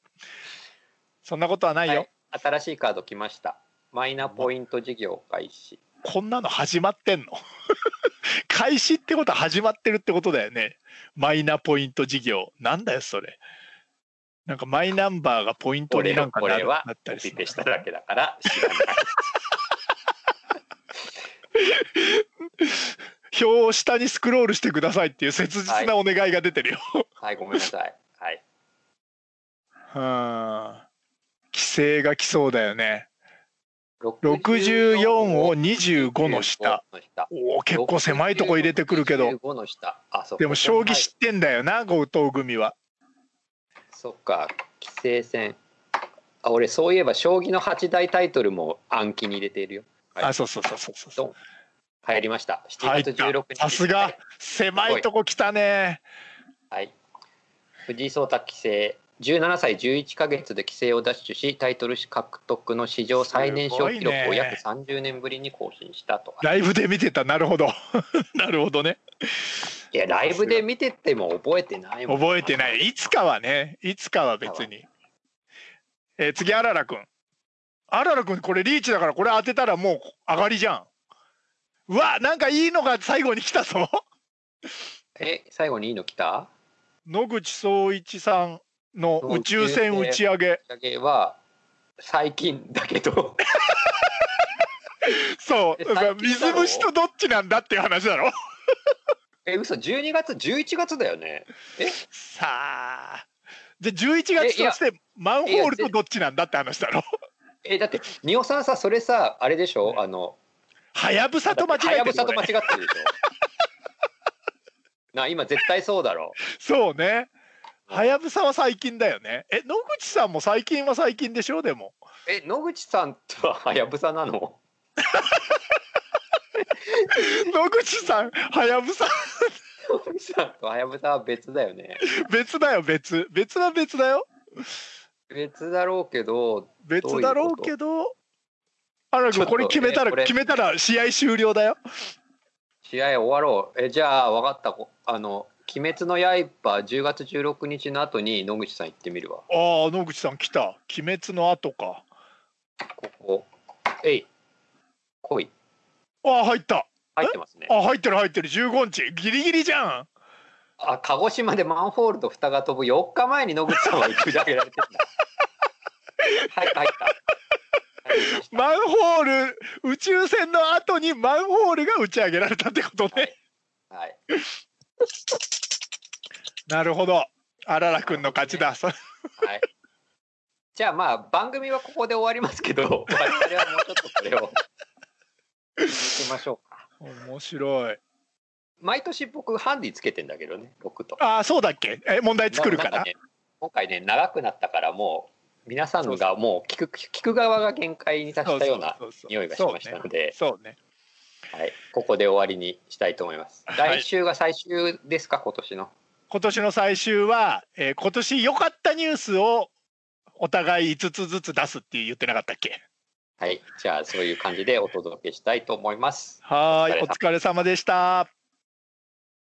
Speaker 2: そんなことはないよ。
Speaker 1: はい新しいカード来ましたマイナポイント事業開始
Speaker 2: こんなの始まってんの？開始ってことは始まってるってことだよね。マイナポイント事業。なんだよ、それ。なんかマイナンバーがポイントに
Speaker 1: 俺
Speaker 2: なんかなったりする
Speaker 1: コピペしただけだから知らない
Speaker 2: 表を下にスクロールしてくださいっていう切実なお願いが出てるよ。
Speaker 1: はいごめんなさい。はい。
Speaker 2: はあ。規制が来そうだよね。
Speaker 1: 64
Speaker 2: 64を25の下。
Speaker 1: の下。
Speaker 2: おお結構狭いとこ入れてくるけど。
Speaker 1: 65の下。あそう
Speaker 2: でも将棋知ってんだよな、後藤組は。
Speaker 1: そっか。棋聖戦あ俺そういえば将棋の八大タイトルも暗記に入れているよ、はい。
Speaker 2: あ、そうそうそうそうそう。
Speaker 1: 入りました7月
Speaker 2: 入った
Speaker 1: 16日
Speaker 2: さすが狭いとこ来たね。
Speaker 1: はい藤井聡太棋聖17歳11か月で棋聖を奪取しタイトル獲得の史上最年少記録を約30年ぶりに更新したと
Speaker 2: ライブで見てた、なるほど。なるほどね。
Speaker 1: いやライブで見てても覚えてないもん
Speaker 2: 覚えてない。いつかはね、いつかは別に。えー次、あららくん。あららくん、これリーチだから、これ当てたらもう上がりじゃん。うわ、なんかいいのが最後に来たぞ。
Speaker 1: え最後にいいの来た？
Speaker 2: 野口聡一さんの宇宙船打ち上げ。
Speaker 1: 打ち上げは最近だけど
Speaker 2: そう水虫とどっちなんだっていう話だろ。
Speaker 1: え嘘12月11月だよねえ？
Speaker 2: さあ。じゃあ11月としてマンホールとどっちなんだって話だろ。
Speaker 1: えだって仁尾さんさそれさあれでしょ？あの
Speaker 2: はやぶさと間違えてる
Speaker 1: はやぶさと間違ってるでしょ。な今絶対そうだろ。
Speaker 2: そうね。はやぶさは最近だよね。え野口さんも最近は最近でしょでも。
Speaker 1: え野口さんとははやぶさなの？
Speaker 2: 野口さんはやぶさ。
Speaker 1: 野口さんとはやぶさは別だよね。
Speaker 2: 別だよ別。別は別だよ。
Speaker 1: 別だろうけど
Speaker 2: 別だろうけどあら
Speaker 1: ちょっと
Speaker 2: これ決めたら決めたら試合終了だよ。
Speaker 1: 試合終わろう。えじゃあ分かった。こあの「鬼滅の刃」10月16日の後に野口さん行ってみるわ。
Speaker 2: ああ野口さん来た。鬼滅の後か。
Speaker 1: ここ。えい。来い。
Speaker 2: ああ入った。
Speaker 1: 入ってますね。
Speaker 2: あ入ってる入ってる。15日。ギリギリじゃん。
Speaker 1: あ鹿児島でマンホールと蓋が飛ぶ4日前に野口さんは打ち上げられてるんだ。は い入った
Speaker 2: マンホール宇宙船の後にマンホールが打ち上げられたってことね。
Speaker 1: はい。
Speaker 2: なるほど。あららくんの勝ちだ。そ
Speaker 1: はい。じゃあまあ番組はここで終わりますけど、我々はもうちょっとそれを。続けましょうか。
Speaker 2: 面白い。
Speaker 1: 毎年僕ハンディつけてんだけどね、6と。
Speaker 2: ああそうだっけ？え問題作るから
Speaker 1: 今回ね長くなったからもう皆さんがもう聞く聞く側が限界に達したような匂いがしましたので、
Speaker 2: そうね。
Speaker 1: はい、ここで終わりにしたいと思います。
Speaker 2: はい。
Speaker 1: 来週が最終ですか？今年の。
Speaker 2: 今年の最終は、えー今年良かったニュースをお互い5つずつ出すって言ってなかったっけ？
Speaker 1: はい、じゃあそういう感じでお届けしたいと思います。
Speaker 2: はーいお疲れ様でした